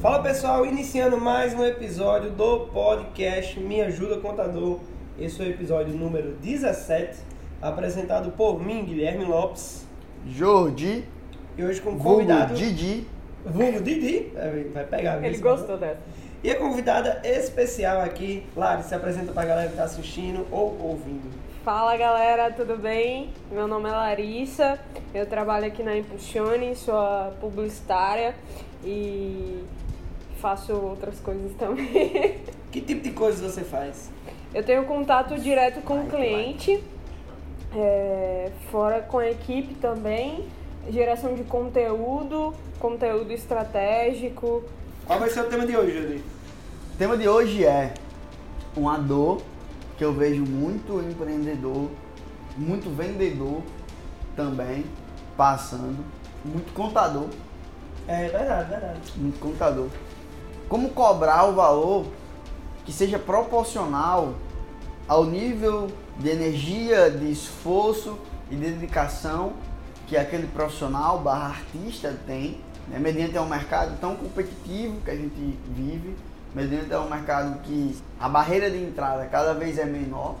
Fala pessoal, iniciando mais um episódio do podcast Me Ajuda Contador. Esse é o episódio número 17, apresentado por mim, Guilherme Lopes. Jordi, E hoje com vulgo convidado. Didi, Vulgo Didi. É, Vai pegar Ele isso, gostou né? dessa. E a convidada especial aqui, Lari, se apresenta pra galera que tá assistindo ou ouvindo. Fala galera, tudo bem? Meu nome é Larissa, eu trabalho aqui na Impulsione, sou a publicitária e faço outras coisas também. Que tipo de coisas você faz? Eu tenho contato direto com o cliente, é, fora com a equipe também, geração de conteúdo, conteúdo estratégico. Qual vai ser o tema de hoje, Júlio? O tema de hoje é uma dor que eu vejo muito empreendedor, muito vendedor também passando, muito contador, É verdade, verdade. muito contador. Como cobrar o valor que seja proporcional ao nível de energia, de esforço e de dedicação que aquele profissional barra artista tem, né? mediante um mercado tão competitivo que a gente vive, mediante um mercado que a barreira de entrada cada vez é menor.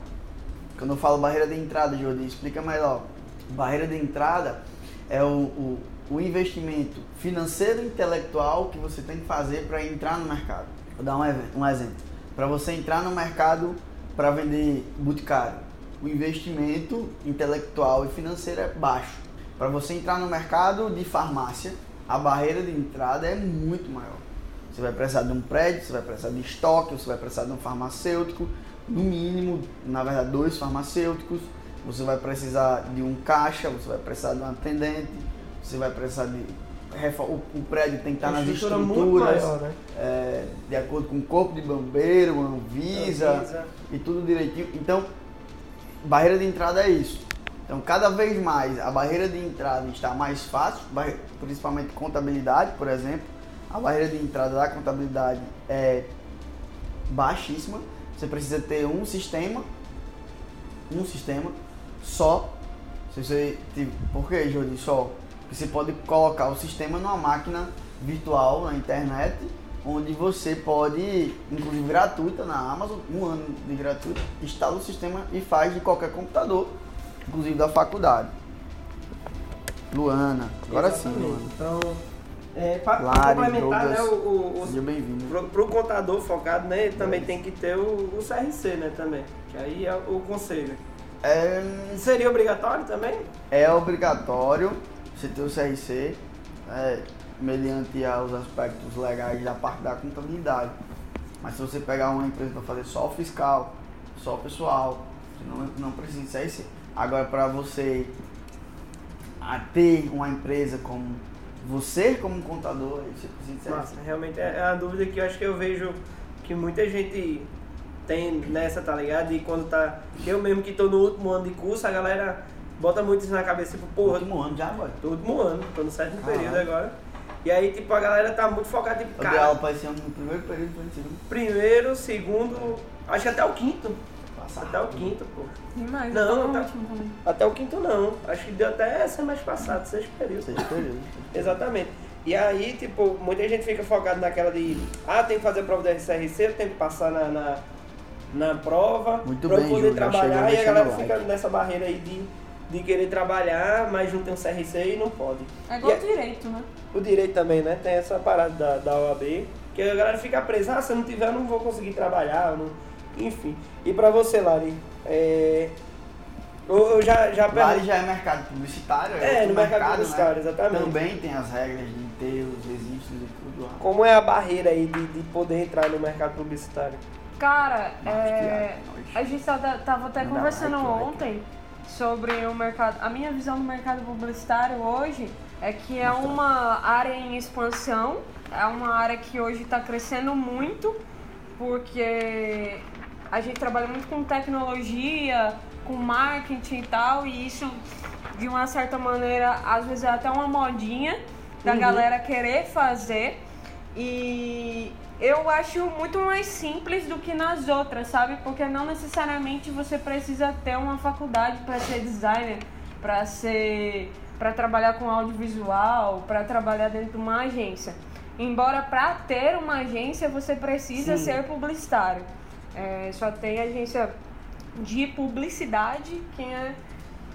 Quando eu falo barreira de entrada, Jordi, explica melhor. Barreira de entrada é o, o, o investimento financeiro e intelectual que você tem que fazer para entrar no mercado. Vou dar um, um exemplo. Para você entrar no mercado para vender boticário, o investimento intelectual e financeiro é baixo. Para você entrar no mercado de farmácia, a barreira de entrada é muito maior. Você vai precisar de um prédio, você vai precisar de estoque, você vai precisar de um farmacêutico, no mínimo, na verdade, dois farmacêuticos. Você vai precisar de um caixa, você vai precisar de um atendente, você vai precisar de. O, o prédio tem que estar nas Estrutura estruturas, maior, né? é, de acordo com o corpo de bombeiro, Anvisa, Anvisa. e tudo direitinho. Então, barreira de entrada é isso. Então, cada vez mais a barreira de entrada está mais fácil, principalmente contabilidade, por exemplo. A barreira de entrada da contabilidade é baixíssima. Você precisa ter um sistema, um sistema só. Se você, tipo, por que, Jordi, só? Você pode colocar o sistema numa máquina virtual na internet, onde você pode, inclusive gratuita na Amazon, um ano de gratuito, instala o sistema e faz de qualquer computador, inclusive da faculdade. Luana, agora sim, Exatamente. Luana. Então, é, para complementar, né, o, o, o- Seja bem-vindo. Pro, pro contador focado, né, também tem que ter o, o CRC, né, também. Que aí é o conselho. É, Seria obrigatório também? é obrigatório você ter o CRC, é, mediante os aspectos legais da parte da contabilidade. Mas se você pegar uma empresa para fazer só o fiscal, só o pessoal, você não, não precisa de CRC. Agora, para você ter uma empresa como você, como contador, você precisa de CRC. Nossa, realmente é é a dúvida que eu acho que eu vejo que muita gente tem nessa, tá ligado? E quando tá. Eu mesmo que tô no último ano de curso, a galera bota muito isso na cabeça, tipo, porra, Último ano já agora. tô no último ano, tô no sétimo Caralho. período agora. E aí, tipo, a galera tá muito focada, tipo, Eu dei cara, aula para esse ano no primeiro período do segundo. primeiro, segundo, acho que até o quinto. Passar Até o quinto, pô. Demais, Não, no tá- último também. Até o quinto não. Acho que deu até semestre passado, sexto período. Seis períodos. Exatamente. E aí, tipo, muita gente fica focada naquela de, ah, tem que fazer a prova da SRC, tem que passar na, na, na prova Muito pra bem, poder Júlio, trabalhar. E a galera like. fica nessa barreira aí de, de querer trabalhar, mas não tem um CRC e não pode. É igual E a- direito, né? O direito também, né? Tem essa parada da, da OAB, que a galera fica presa, ah, se eu não tiver, eu não vou conseguir trabalhar, não... enfim. E pra você, Lari, é... eu, eu já, já Vale já é mercado publicitário, É, outro no mercado publicitário, né? exatamente. Também tem as regras de ter os registros e tudo lá. Como é a barreira aí de, de poder entrar no mercado publicitário? Cara, é, a gente tava, tava até Não conversando like. ontem sobre o mercado. A minha visão do mercado publicitário hoje é que é uma área em expansão, é uma área que hoje está crescendo muito, porque a gente trabalha muito com tecnologia, com marketing e tal, e isso de uma certa maneira, às vezes é até uma modinha da Uhum. galera querer fazer. E eu acho muito mais simples do que nas outras, sabe? Porque não necessariamente você precisa ter uma faculdade para ser designer, para ser para trabalhar com audiovisual, para trabalhar dentro de uma agência. Embora para ter uma agência você precisa Sim. ser publicitário. É, só tem agência de publicidade quem é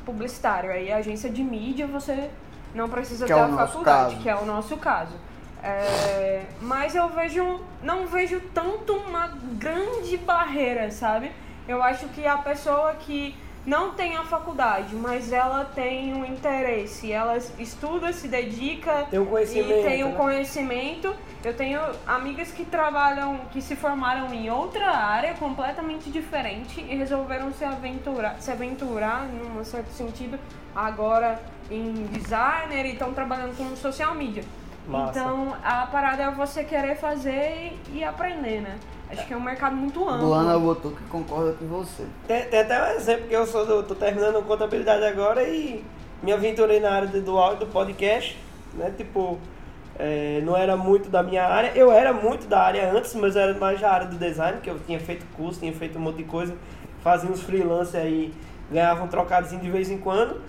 publicitário. Aí agência de mídia você não precisa Que ter é a faculdade, caso. que é o nosso caso. É, mas eu vejo, não vejo tanto uma grande barreira, sabe? Eu acho que a pessoa que não tem a faculdade, mas ela tem um interesse, ela estuda, se dedica Tem um conhecimento, e tem um né? conhecimento. Eu tenho amigas que trabalham, que se formaram em outra área completamente diferente e resolveram se aventurar, se aventurar num certo sentido agora em designer e estão trabalhando com social media. Massa. Então a parada é você querer fazer e aprender, né? Acho que é um mercado muito amplo. Luana botou que concorda com você. Tem, tem até um exemplo que eu sou do, tô terminando contabilidade agora e me aventurei na área do áudio, do podcast, né? Tipo, é, não era muito da minha área. Eu era muito da área antes, mas eu era mais da área do design, que eu tinha feito curso, tinha feito um monte de coisa, fazia uns freelance aí, ganhava um trocadinho de vez em quando.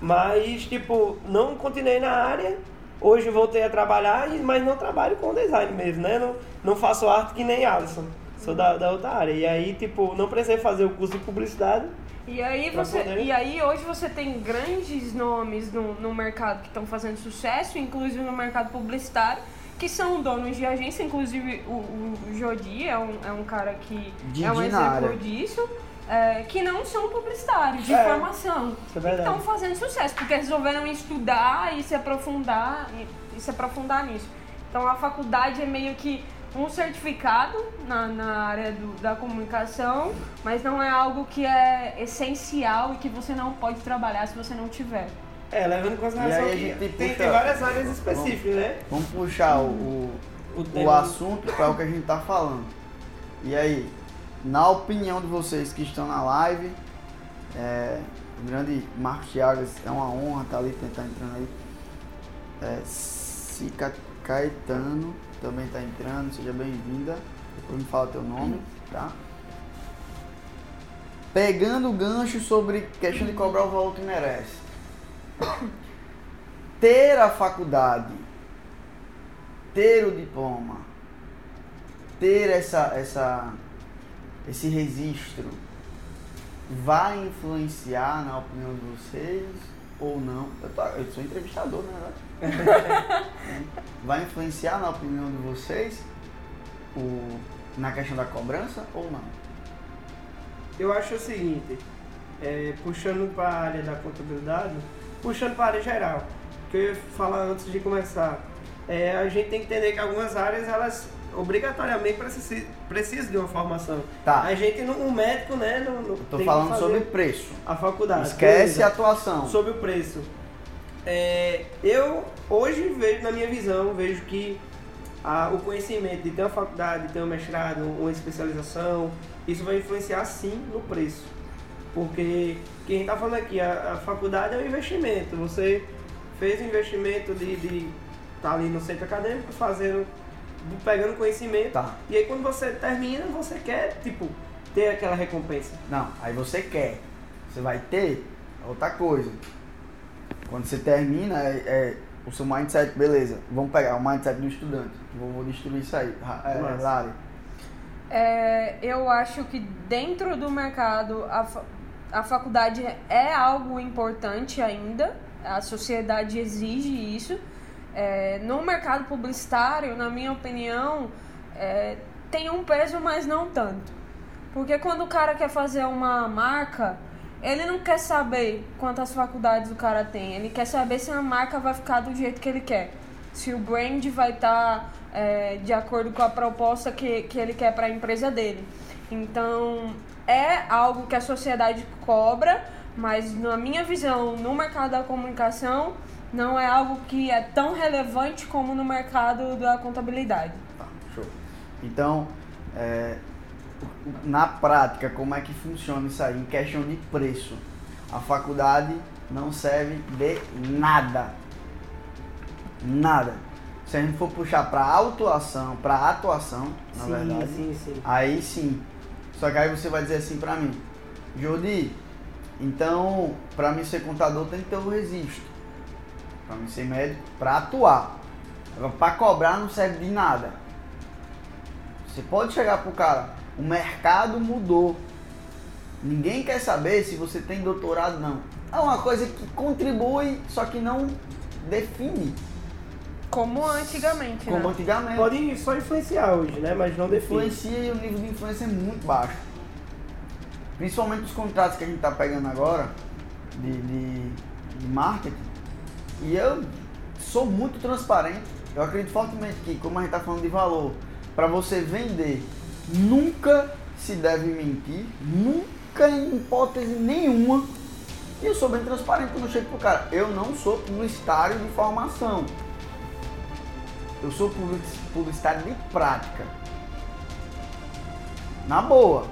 Mas, tipo, não continuei na área. Hoje voltei a trabalhar, e- mas não trabalho com design mesmo, né? Não, não faço arte que nem Alisson. Sou da, da outra área. E aí, tipo, não precisei fazer o curso de publicidade. E aí você, poder- e aí hoje você tem grandes nomes no, no mercado que estão fazendo sucesso, inclusive no mercado publicitário, que são donos de agência, inclusive o, o Jodi é um, é um cara que Didi é um exemplo área. disso, é, que não são publicitários, de É, formação. isso é verdade. Estão fazendo sucesso, porque resolveram estudar e se aprofundar e, e se aprofundar nisso. Então a faculdade é meio que um certificado na, na área do- da comunicação, mas não é algo que é essencial e que você não pode trabalhar se você não tiver. É, levando em consideração E que tem, puxa- tem várias áreas específicas, né? Vamos puxar o, o, O o assunto para o que a gente tá falando. E aí, na opinião de vocês que estão na live, é, o grande Marcos Chagas, é uma honra estar ali, tentar entrando aí. É, Cica Caetano também está entrando, seja bem-vinda. Depois me fala teu nome, tá? Pegando o gancho sobre questão de cobrar o valor que merece. Ter a faculdade ter o diploma, ter essa, essa, esse registro, vai influenciar na opinião de vocês ou não? Eu, tô- eu sou entrevistador, na verdade. vai influenciar na opinião de vocês o, na questão da cobrança ou não? Eu acho o seguinte, é, puxando para a área da contabilidade, puxando para a área geral, que eu ia falar antes de começar, é, a gente tem que entender que algumas áreas, elas obrigatoriamente precisam, precisam de uma formação. Tá. A gente, não, o médico, né, não, não tô falando sobre preço. a faculdade. Esquece beleza. a atuação. sobre o preço. É, eu hoje vejo, na minha visão, vejo que a- o conhecimento de ter uma faculdade, de ter um mestrado, uma especialização, isso vai influenciar sim no preço. Porque quem está falando aqui, a, a faculdade é um investimento. Você fez um investimento de estar ali no centro acadêmico, fazendo, pegando conhecimento. Tá. E aí quando você termina, você quer, tipo, ter aquela recompensa. Não, aí você quer. Você vai ter outra coisa. Quando você termina, é, é o seu mindset, beleza. Vamos pegar o mindset do estudante. Vou, vou destruir isso aí. É. Lari. É, eu acho que dentro do mercado a, a faculdade é algo importante ainda, a sociedade exige isso. É, no mercado publicitário, na minha opinião, é, tem um peso, mas não tanto. Porque quando o cara quer fazer uma marca, ele não quer saber quantas faculdades o cara tem, ele quer saber se a marca vai ficar do jeito que ele quer. Se o brand vai estar de acordo com a proposta que, que ele quer para a empresa dele. Então, é algo que a sociedade cobra, mas na minha visão, no mercado da comunicação, não é algo que é tão relevante como no mercado da contabilidade. Tá, show. Então, é, na prática, como é que funciona isso aí? Em questão de preço. A faculdade não serve de nada. Nada. Se a gente for puxar para autuação, para atuação, na sim, verdade, sim, sim. aí sim. Só que aí você vai dizer assim para mim, Jodi, então para mim ser contador tem que ter o registro. Para mim ser médico, para atuar. Agora para cobrar não serve de nada. Você pode chegar pro cara, o mercado mudou. Ninguém quer saber se você tem doutorado não. É uma coisa que contribui, só que não define Como antigamente, como né? antigamente. Pode só influenciar hoje, né? Mas não define. influencia e o nível de influência é muito baixo. Principalmente os contratos que a gente está pegando agora de, de, de marketing. E eu sou muito transparente. Eu acredito fortemente que, como a gente está falando de valor, para você vender, nunca se deve mentir, nunca em hipótese nenhuma. E eu sou bem transparente quando eu chego pro cara. Eu não sou publicitário de formação. Eu sou publici- publicitário de prática. Na boa.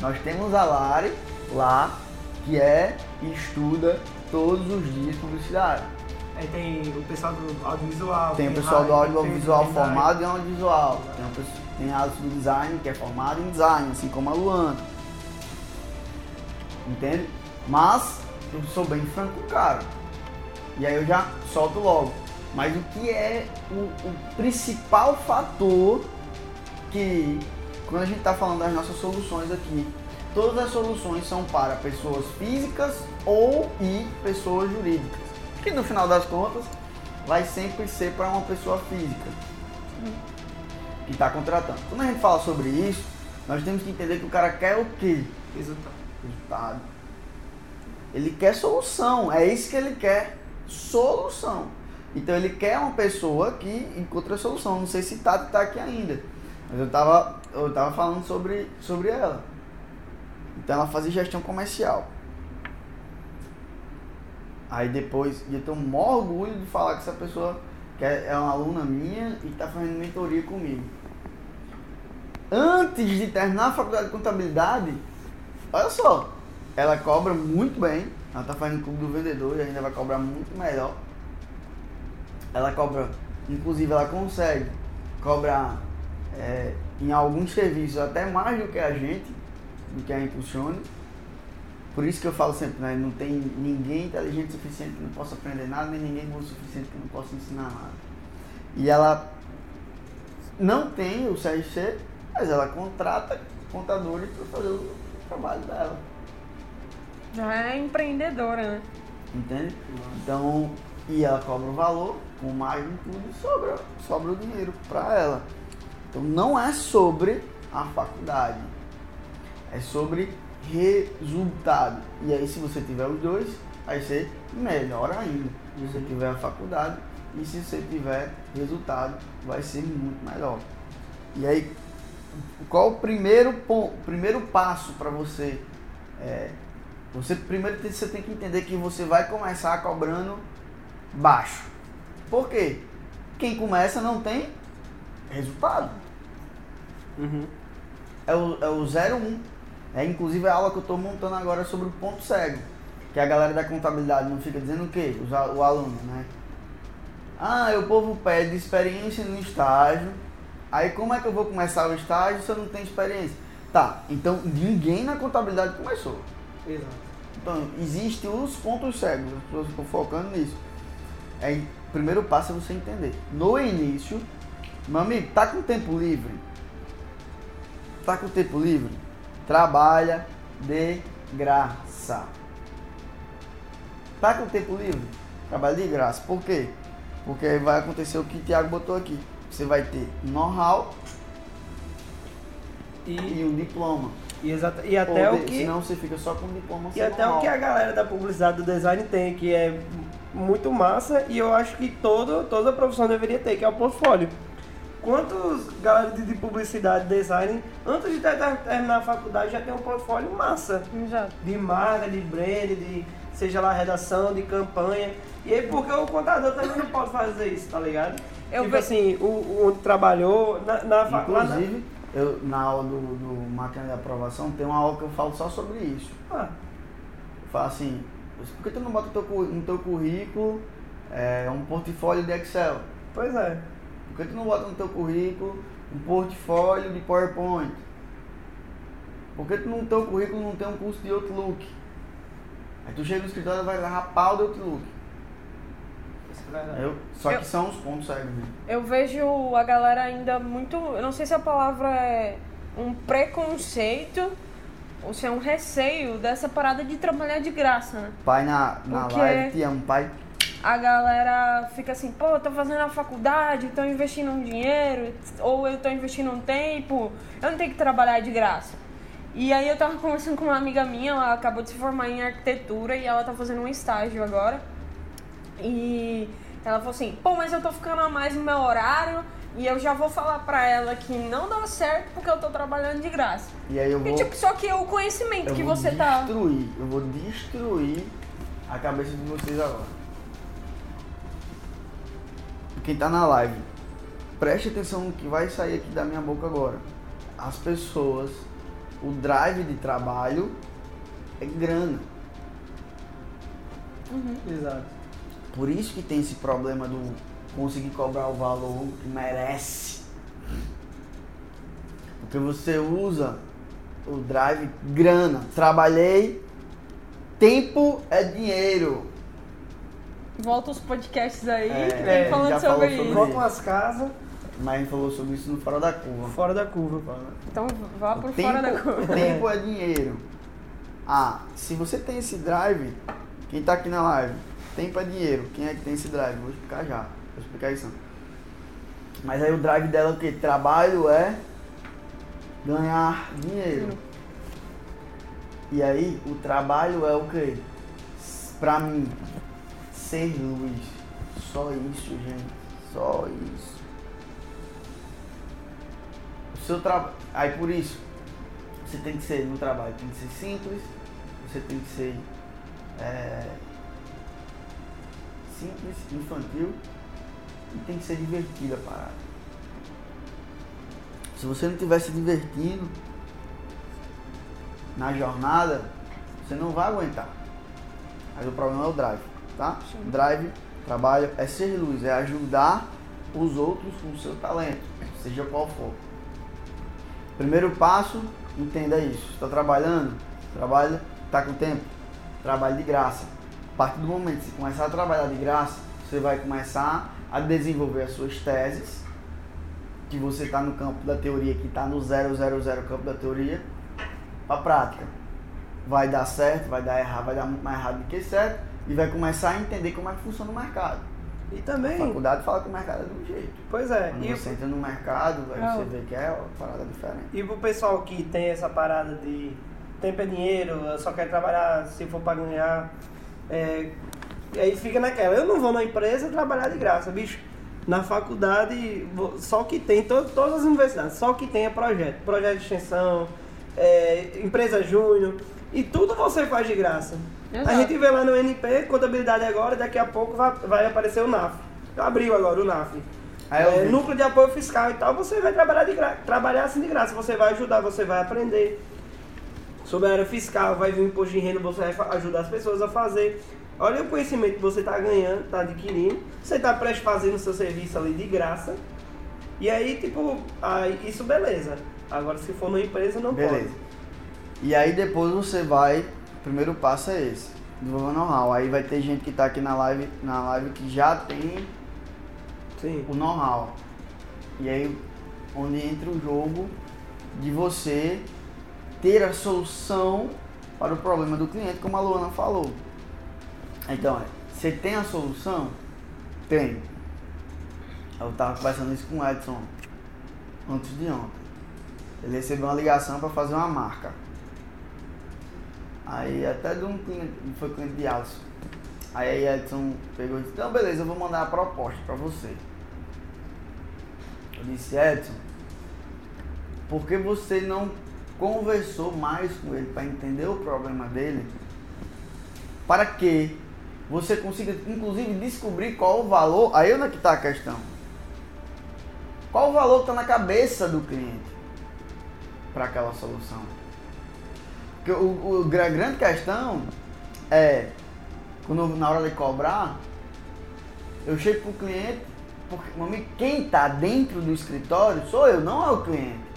Nós temos a Lari lá que é e estuda todos os dias publicidade. Aí tem o pessoal do audiovisual. Tem o pessoal do audiovisual formado em audiovisual. Tem, o pessoal- tem a do design que é formado em design, assim como a Luana. Entende? Mas eu sou bem franco com o cara. E aí eu já solto logo. Mas o que é o, o principal fator que quando a gente está falando das nossas soluções aqui, todas as soluções são para pessoas físicas ou e pessoas jurídicas. Que no final das contas vai sempre ser para uma pessoa física que está contratando. Quando a gente fala sobre isso, nós temos que entender que o cara quer o quê? Resultado. Resultado. Ele quer solução, é isso que ele quer, solução. Então ele quer uma pessoa que encontre a solução. Não sei se Tati está aqui ainda, mas eu tava, eu tava falando sobre, sobre ela. Então ela fazia gestão comercial. Aí depois, e eu tenho o maior orgulho de falar que essa pessoa que é é uma aluna minha e está fazendo mentoria comigo. Antes de terminar a faculdade de contabilidade, olha só, ela cobra muito bem. Ela está fazendo clube do vendedor e ainda vai cobrar muito melhor. Ela cobra, inclusive ela consegue cobrar é, em alguns serviços até mais do que a gente, do que a Impulsione. Por isso que eu falo sempre, né? Não tem ninguém inteligente o suficiente que não possa aprender nada, nem ninguém bom o suficiente que não possa ensinar nada. E ela não tem o CRC, mas ela contrata contadores para fazer o trabalho dela. Já é empreendedora, né? Entende? Então, e ela cobra o valor, com mais de tudo, sobra, sobra o dinheiro para ela. Então não é sobre a faculdade, é sobre resultado. E aí se você tiver os dois, vai ser melhor ainda. Se você tiver a faculdade e se você tiver resultado, vai ser muito melhor. E aí, qual o primeiro ponto, primeiro passo para você? É, você primeiro tem- você tem que entender que você vai começar cobrando baixo. Por quê? Quem começa não tem resultado. Uhum. É o, é o 01. É inclusive a aula que eu estou montando agora sobre o ponto cego. Que a galera da contabilidade não fica dizendo o quê? Os o aluno, né? Ah, o povo pede experiência no estágio. Aí como é que eu vou começar o estágio se eu não tenho experiência? Tá, então ninguém na contabilidade começou. Exato. Então, existem os pontos cegos, as pessoas ficam focando nisso. É, o primeiro passo é você entender. No início, meu amigo, tá com tempo livre? Tá com tempo livre? Trabalha de graça. Tá com tempo livre? Trabalha de graça. Por quê? Porque aí vai acontecer o que o Thiago botou aqui. Você vai ter know-how E, e um diploma. e, exata, e até Ou o de- que. Senão você fica só com diploma E até o que a galera da publicidade do design tem, que é muito massa e eu acho que todo, toda profissão deveria ter, que é o portfólio. Quantos galera de, de publicidade, design, antes de ter- ter- terminar a faculdade já tem um portfólio massa. Já. De marca, de brand, de seja lá redação, de campanha. E aí porque o contador também não pode fazer isso, tá ligado? Eu tipo ve- assim, o, o onde trabalhou, na, na faculdade. Inclusive, eu, na aula do, do máquina de aprovação, tem uma aula que eu falo só sobre isso. Ah, Eu falo assim, por que tu não bota no teu, no teu currículo é, um portfólio de Excel? pois é. Por que tu não bota no teu currículo um portfólio de PowerPoint? Por que tu no teu currículo não tem um curso de Outlook? Aí tu chega no escritório e vai levar pau de Outlook. É. Eu, só que Eu- são os pontos cegos. né? Eu vejo a galera ainda muito. Eu não sei se a palavra é um preconceito ou se é um receio dessa parada de trabalhar de graça, né? Pai na, na Porque- live, te amo, pai. A galera fica assim, pô, eu tô fazendo a faculdade, tô investindo um dinheiro, ou eu tô investindo um tempo, eu não tenho que trabalhar de graça. E aí eu tava conversando com uma amiga minha, ela acabou de se formar em arquitetura e ela tá fazendo um estágio agora. E ela falou assim, pô, mas eu tô ficando a mais no meu horário e eu já vou falar pra ela que não dá certo porque eu tô trabalhando de graça. E aí eu E, vou, tipo, só que é o conhecimento eu que vou você tá. destruir, eu vou destruir a cabeça de vocês agora. Quem tá na live, preste atenção no que vai sair aqui da minha boca agora. As pessoas, o drive de trabalho é grana. Exato. Por isso que tem esse problema do conseguir cobrar o valor que merece. Porque você usa o drive grana. Trabalhei, tempo é dinheiro. Volta os podcasts aí, É, que é, vem falando já sobre falou isso. sobre Volta umas casas Mas a gente falou sobre isso no Fora da Curva. fora da curva. Então vá por tempo, fora da curva. tempo é dinheiro. Ah, se você tem esse drive, quem tá aqui na live, tempo é dinheiro. Quem é que tem esse drive? Vou explicar já. Vou explicar isso. Mas aí o drive dela é o quê? Trabalho é ganhar dinheiro. E aí o trabalho é o quê? Pra mim, ser luz. Só isso, gente. Só isso. O seu trabalho. Aí por isso, você tem que ser no trabalho, tem que ser simples, você tem que ser é, simples, infantil e tem que ser divertida a parada. Se você não estiver se divertindo na jornada, você não vai aguentar. Mas o problema é o drive, tá? Drive, trabalho é ser luz, é ajudar os outros com o seu talento, seja qual for. Primeiro passo, entenda isso. Está trabalhando? Trabalha, está com tempo? Trabalhe de graça. A partir do momento que você começar a trabalhar de graça, você vai começar a desenvolver as suas teses, que você está no campo da teoria, que está no 000 campo da teoria, para a prática. Vai dar certo, vai dar errado, vai dar muito mais errado do que certo, e vai começar a entender como é que funciona o mercado. E A também, faculdade fala que o mercado é de um jeito. pois é, Quando e, você entra no mercado, aí você vê que é uma parada diferente. e pro pessoal que tem essa parada de tempo é dinheiro, eu só quer trabalhar se for pra ganhar, é, e aí fica naquela, eu não vou na empresa trabalhar de graça, bicho. Na faculdade, só que tem, to, todas as universidades, só que tem é projeto, projeto de extensão, é, empresa júnior, e tudo você faz de graça. Exato. A gente vê lá no NP, contabilidade agora, daqui a pouco vai, vai aparecer o NAF. Abriu agora o NAF. É, núcleo de apoio fiscal e tal, você vai trabalhar de gra... trabalhar assim de graça, você vai ajudar, você vai aprender sobre a área fiscal, vai vir o imposto de renda, você vai ajudar as pessoas a fazer. Olha o conhecimento que você está ganhando, está adquirindo, você está prestes fazendo o seu serviço ali de graça. E aí, tipo, aí, isso beleza. Agora se for numa empresa não Beleza. E aí depois você vai, o primeiro passo é esse, desenvolver know-how. Aí vai ter gente que tá aqui na live, na live que já tem. Sim. o know-how. E aí onde entra o jogo de você ter a solução para o problema do cliente, como a Luana falou. Então, é, você tem a solução? Tem. Eu tava conversando isso com o Edson antes de ontem. Ele recebeu uma ligação para fazer uma marca. Aí até de um cliente, foi cliente de Alisson. Aí Edson pegou e disse, então beleza, eu vou mandar a proposta para você. Eu disse, Edson, por que você não conversou mais com ele para entender o problema dele? Para que você consiga, inclusive, descobrir qual o valor. Aí onde é que está a questão? Qual o valor que está na cabeça do cliente para aquela solução? Porque o, o, a grande questão é, quando, na hora de cobrar, eu chego para o cliente, porque quem está dentro do escritório sou eu, não é o cliente.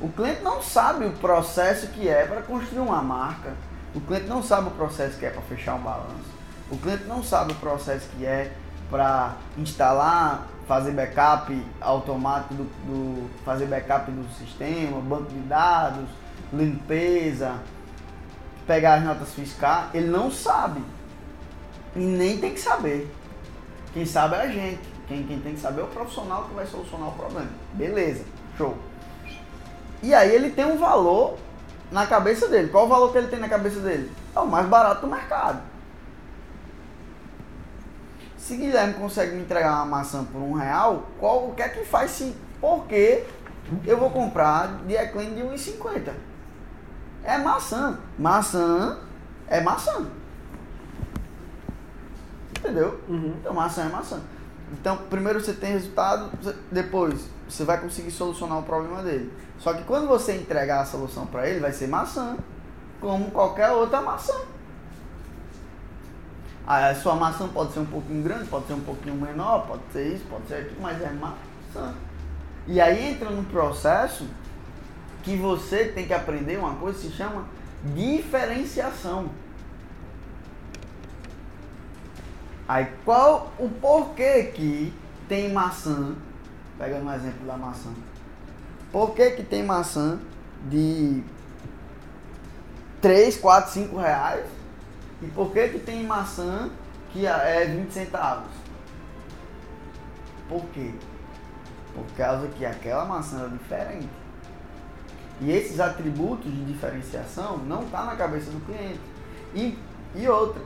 O cliente não sabe o processo que é para construir uma marca. O cliente não sabe o processo que é para fechar um balanço. O cliente não sabe o processo que é para instalar, fazer backup automático do, do, fazer backup do sistema, banco de dados, limpeza, pegar as notas fiscais, ele não sabe. E nem tem que saber. Quem sabe é a gente. Quem, quem tem que saber é o profissional que vai solucionar o problema. Beleza, show. E aí ele tem um valor na cabeça dele. Qual o valor que ele tem na cabeça dele? É o mais barato do mercado. Se Guilherme consegue me entregar uma maçã por um real, qual, o que é que faz se. Por que eu vou comprar de Eclin de 1,50? É maçã. Maçã é maçã. Entendeu? Uhum. Então maçã é maçã. Então, primeiro você tem resultado, depois você vai conseguir solucionar o problema dele. Só que quando você entregar a solução para ele, vai ser maçã, como qualquer outra maçã. A sua maçã pode ser um pouquinho grande, pode ser um pouquinho menor, pode ser isso, pode ser aquilo, mas é maçã. E aí entra no processo que você tem que aprender uma coisa que se chama diferenciação. Aí qual o porquê que tem maçã, pegando um exemplo da maçã, por que que tem maçã de 3, 4, 5 reais e por que que tem maçã que é 20 centavos? Por quê? Por causa que aquela maçã é diferente. E esses atributos de diferenciação não tá na cabeça do cliente. E, e outra,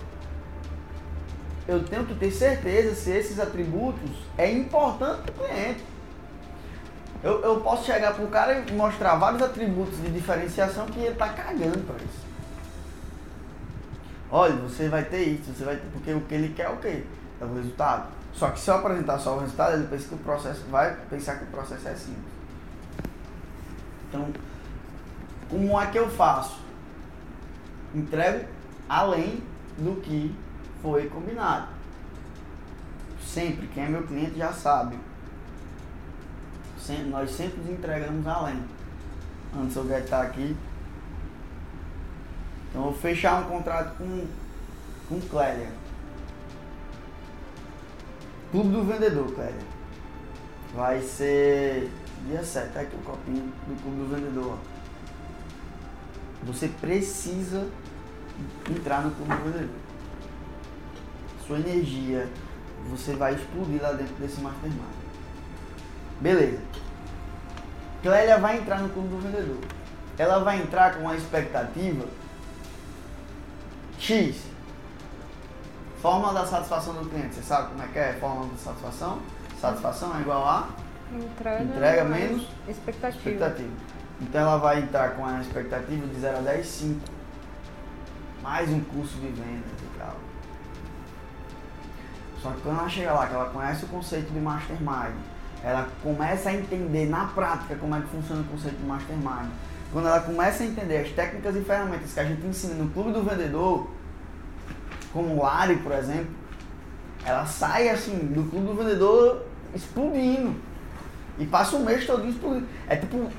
eu tenho que ter certeza se esses atributos é importante para o cliente. Eu, eu posso chegar para o cara e mostrar vários atributos de diferenciação que ele está cagando para isso. Olha, você vai ter isso, você vai ter, porque o que ele quer é o quê? É o resultado. Só que se eu apresentar só o resultado, ele pensa que o processo vai pensar que o processo é simples. Então, como é que eu faço? Entrego além do que foi combinado. Sempre, quem é meu cliente já sabe. Sempre, nós sempre entregamos além. Antes eu estar aqui. Então eu vou fechar um contrato com, com Clélia. Clube do Vendedor, Clélia. Vai ser dia 7, tá aqui o copinho do Clube do Vendedor. Você precisa entrar no Clube do Vendedor sua energia, você vai explodir lá dentro desse mastermind. Beleza. Clélia vai entrar no clube do vendedor. Ela vai entrar com uma expectativa X. Fórmula da satisfação do cliente. Você sabe como é que é a fórmula da satisfação? Satisfação é igual a entrega, entrega menos expectativa. expectativa. Então ela vai entrar com a expectativa de 0 a 10, 5. Mais um curso de vendas e tal. Só que quando ela chega lá, que ela conhece o conceito de mastermind, ela começa a entender na prática como é que funciona o conceito de mastermind. Quando ela começa a entender as técnicas e ferramentas que a gente ensina no clube do vendedor, como o Lari, por exemplo, ela sai assim do clube do vendedor explodindo. E passa um mês todo explodindo. É tipo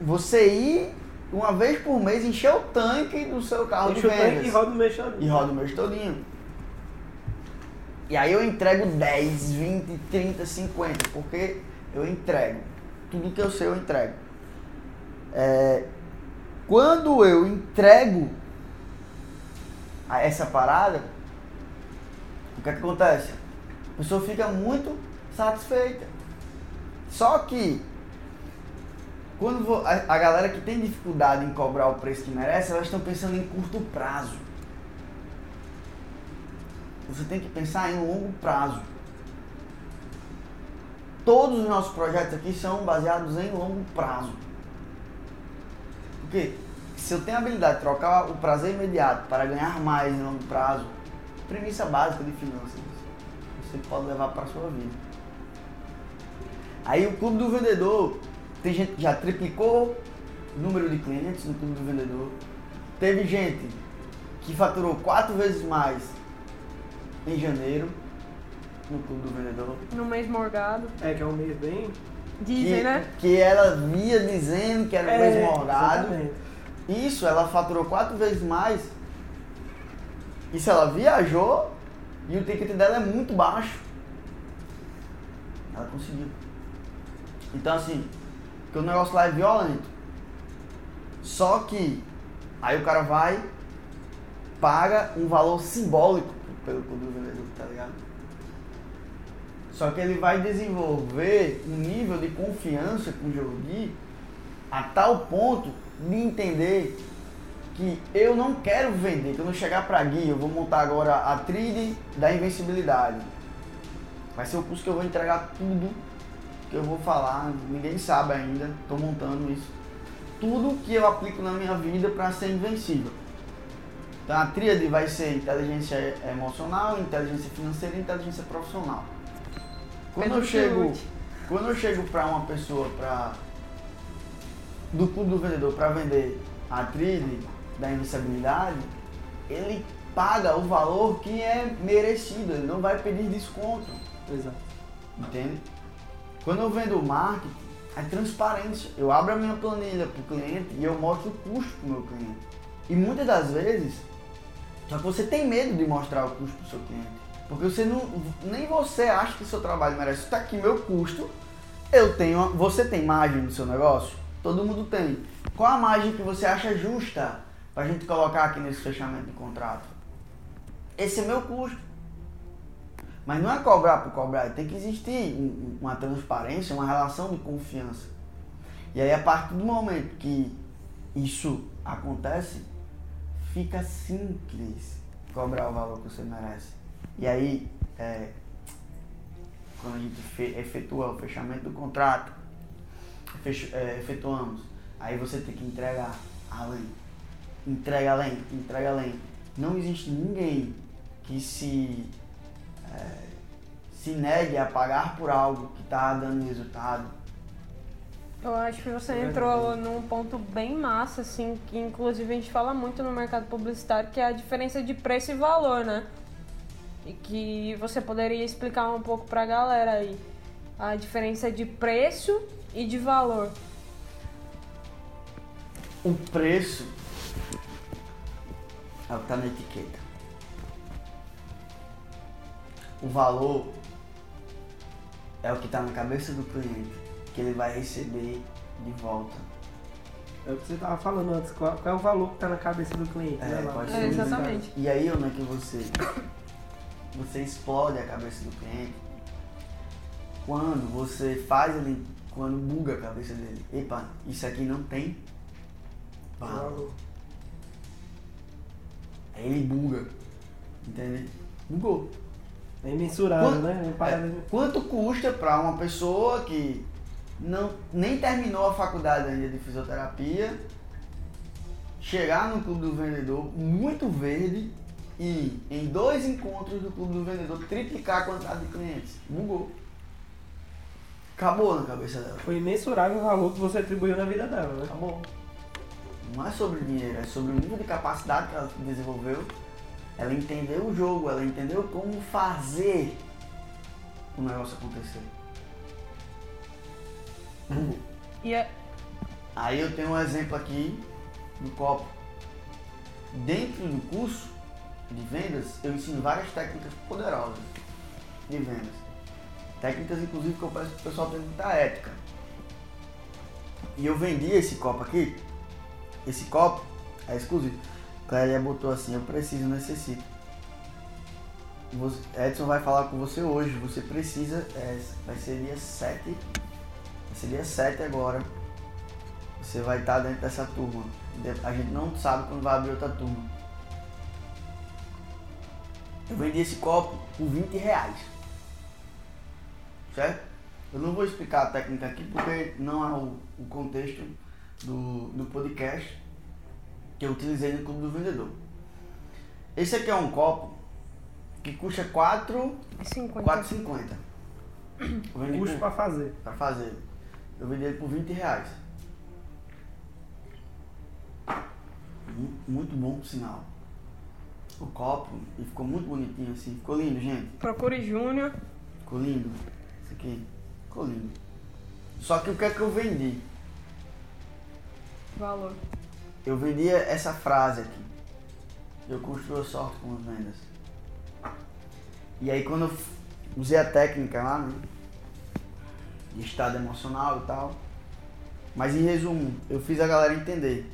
você ir uma vez por mês encher o tanque do seu carro Enche de vendas. e roda o mês todinho. E roda o mês todinho. E aí eu entrego 10, 20, 30, 50, porque eu entrego. Tudo que eu sei eu entrego. É, quando eu entrego essa parada, o que, é que acontece? A pessoa fica muito satisfeita. Só que quando a galera que tem dificuldade em cobrar o preço que merece, elas estão pensando em curto prazo. Você tem que pensar em longo prazo. todos os nossos projetos aqui são baseados em longo prazo. Porque se eu tenho a habilidade de trocar o prazer imediato para ganhar mais em longo prazo, premissa básica de finanças, você pode levar para a sua vida. Aí o clube do vendedor, tem gente que já triplicou o número de clientes no clube do vendedor. Teve gente que faturou quatro vezes mais em janeiro no clube do vendedor. No mês morgado. É, que é um mês bem. Dizem, que, né? que ela via dizendo que era É, um mês morgado. exatamente. Isso, ela faturou quatro vezes mais. Isso ela viajou e o ticket dela é muito baixo. Ela conseguiu. Então assim, que o negócio lá é violento. Só que aí o cara vai, paga um valor simbólico pelo clube do vendedor, tá ligado? Só que ele vai desenvolver um nível de confiança com o Gui a tal ponto de entender que eu não quero vender, que eu não chegar pra Gui, eu vou montar agora a trilha da invencibilidade. Vai ser o curso que eu vou entregar tudo eu vou falar, ninguém sabe ainda, tô montando isso. Tudo que eu aplico na minha vida para ser invencível. Então a tríade vai ser inteligência emocional, inteligência financeira e inteligência profissional. Quando eu chego, quando eu chego para uma pessoa para do clube do vendedor para vender a trilha da invencibilidade, ele paga o valor que é merecido, ele não vai pedir desconto, Exato. entende? Quando eu vendo marketing, é transparência. Eu abro a minha planilha para o cliente e eu mostro o custo para o meu cliente. E muitas das vezes, só que você tem medo de mostrar o custo para o seu cliente. Porque você não, nem você acha que o seu trabalho merece. Está aqui meu custo, eu tenho, você tem margem no seu negócio? Todo mundo tem. Qual a margem que você acha justa para a gente colocar aqui nesse fechamento de contrato? Esse é meu custo. Mas não é cobrar por cobrar, tem que existir um- uma transparência, uma relação de confiança. E aí, a partir do momento que isso acontece, fica simples cobrar o valor que você merece. E aí, é, quando a gente fe- efetua o fechamento do contrato, fecho- é, efetuamos, aí você tem que entregar além. Entrega além, entrega além. Não existe ninguém que se é, se negue a pagar por algo que está dando resultado. Eu acho que você entrou num ponto bem massa, assim, que inclusive a gente fala muito no mercado publicitário, que é a diferença de preço e valor, né? E que você poderia explicar um pouco pra galera aí. A diferença de preço e de valor. O preço é o que está na etiqueta. O valor é o que está na cabeça do cliente, que ele vai receber de volta. É o que você tava falando antes. Qual, qual é o valor que tá na cabeça do cliente? É, né, pode É, exatamente. E aí, onde é que você, você explode a cabeça do cliente quando você faz ele, quando buga a cabeça dele. Epa, isso aqui não tem valor. Valor. Aí ele buga. Entende? Bugou. É imensurável, Quanto- né? Parada- É, quanto custa para uma pessoa que não, nem terminou a faculdade ainda de fisioterapia chegar no clube do vendedor muito verde e em dois encontros do clube do vendedor triplicar a quantidade de clientes? Bugou. Acabou na cabeça dela. Foi imensurável o valor que você atribuiu na vida dela, né? Acabou. Não é sobre dinheiro, é sobre o nível de capacidade que ela desenvolveu. Ela entendeu o jogo, ela entendeu como fazer o negócio acontecer. E é, Aí eu tenho um exemplo aqui do copo. Dentro do curso de vendas, eu ensino várias técnicas poderosas de vendas. Técnicas, inclusive, que eu peço pro pessoal ter muita ética. E eu vendi esse copo aqui. Esse copo é exclusivo. Clélia botou assim, eu preciso, necessito. Você- Edson vai falar com você hoje. Você precisa. é, vai ser dia 7. Vai ser dia 7 agora. Você vai estar dentro dessa turma. A gente não sabe quando vai abrir outra turma. Eu vendi esse copo por 20 reais. Certo? Eu não vou explicar a técnica aqui porque não é o, o contexto do, do podcast que eu utilizei no Clube do Vendedor. Esse aqui é um copo que custa 4 50. 4,50. Eu vendi Custo por- pra fazer. pra fazer. Eu vendi ele por 20 reais. Mu- Muito bom sinal. O copo, e ficou muito bonitinho assim. Ficou lindo, gente. Procure Júnior. Ficou lindo. Isso aqui. Ficou lindo. Só que o que é que eu vendi? Valor. Eu vendia essa frase aqui. Eu construo a sorte com as vendas. E aí quando eu usei a técnica lá, né? De estado emocional e tal. Mas em resumo, eu fiz a galera entender.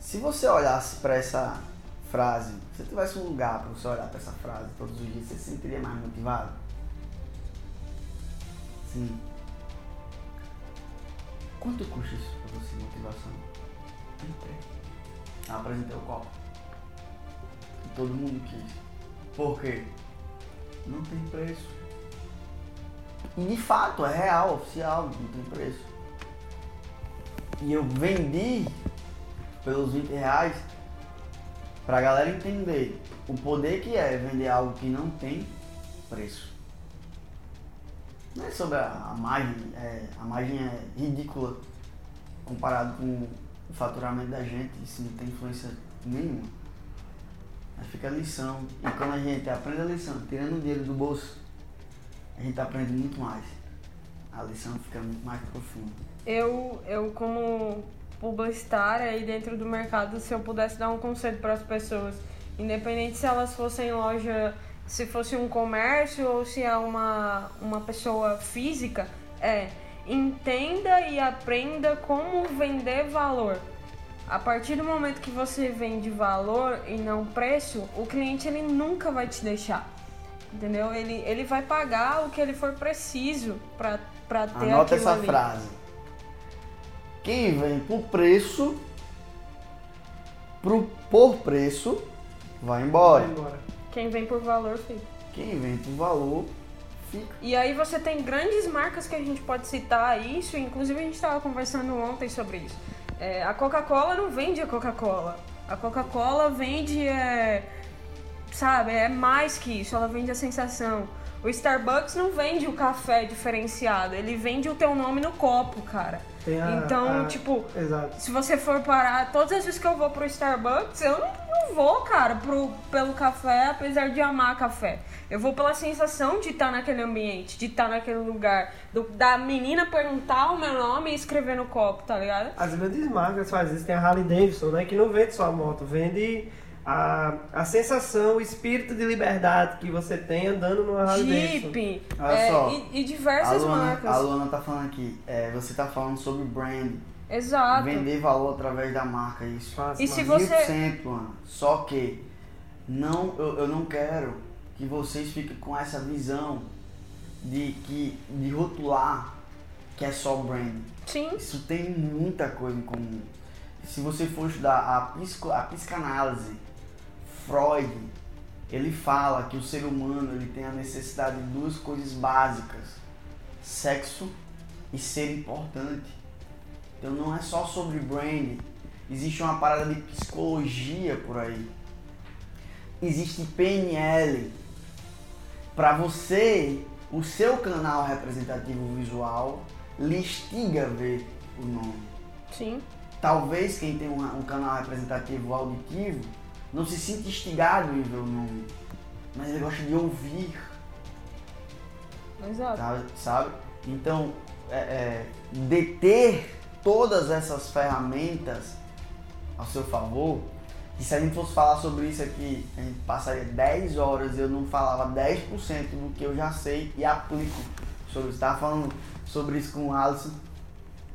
Se você olhasse para essa frase, se tivesse um lugar para você olhar para essa frase todos os dias, você se sentiria mais motivado? Sim. Quanto custa isso para você, motivação? Apresentei o copo. E todo mundo quis. Por quê? Não tem preço. E de fato, é real, oficial, não tem preço. E eu vendi pelos 20 reais pra galera entender o poder que é vender algo que não tem preço. Não é sobre a, a margem, é, a margem é ridícula comparado com o faturamento da gente, isso não tem influência nenhuma. Aí fica a lição. E quando a gente aprende a lição, tirando o dinheiro do bolso, a gente aprende muito mais. A lição fica muito mais profunda. Eu, eu como publicitária aí dentro do mercado, se eu pudesse dar um conselho para as pessoas, independente se elas fossem loja, se fosse um comércio ou se é uma, uma pessoa física, é entenda e aprenda como vender valor. A partir do momento que você vende valor e não preço, o cliente ele nunca vai te deixar. Entendeu? Ele, ele vai pagar o que ele for preciso para ter Anota aquilo essa ali. frase. Quem vem por preço, pro, por preço, vai embora. Vai embora. Quem vem por valor fica. Quem vem por valor, fica. E aí você tem grandes marcas que a gente pode citar isso, inclusive a gente estava conversando ontem sobre isso. É, a Coca-Cola não vende a Coca-Cola. A Coca-Cola vende, é, sabe, é mais que isso, ela vende a sensação. O Starbucks não vende o café diferenciado, ele vende o teu nome no copo, cara. A- então, a- tipo, Exato. se você for parar, todas as vezes que eu vou pro Starbucks, eu não, não vou, cara, pro, pelo café, apesar de amar café. Eu vou pela sensação de estar naquele ambiente, de estar naquele lugar. do- da menina perguntar o meu nome e escrever no copo, tá ligado? As grandes marcas fazem isso. Tem a Harley Davidson, né? Que não vende só a moto, vende a, a sensação, o espírito de liberdade que você tem andando numa Harley. Jeep, Olha é, só, e, e A diversas Luana, marcas. a Luana tá falando aqui, é, você tá falando sobre brand, Exato. vender valor através da marca, isso. Fácil, E se você- 100%, Luana. Só que não, eu, eu não quero que vocês fiquem com essa visão de, que, de rotular que é só brand. Sim, Isso tem muita coisa em comum. Se você for estudar a, psico, a psicanálise, Freud, ele fala que o ser humano ele tem a necessidade de duas coisas básicas: sexo e ser importante. Então não é só sobre brand, existe uma parada de psicologia por aí. Existe PNL para você, o seu canal representativo visual lhe instiga a ver o nome. sim. Talvez quem tem um, um canal representativo auditivo não se sinta instigado em ver o nome, mas ele gosta de ouvir, Exato. tá? sabe? Então, é, é, deter todas essas ferramentas ao seu favor, que se a gente fosse falar sobre isso aqui, a gente passaria 10 horas e eu não falava 10% do que eu já sei e aplico sobre isso. Tava falando sobre isso com o Alisson.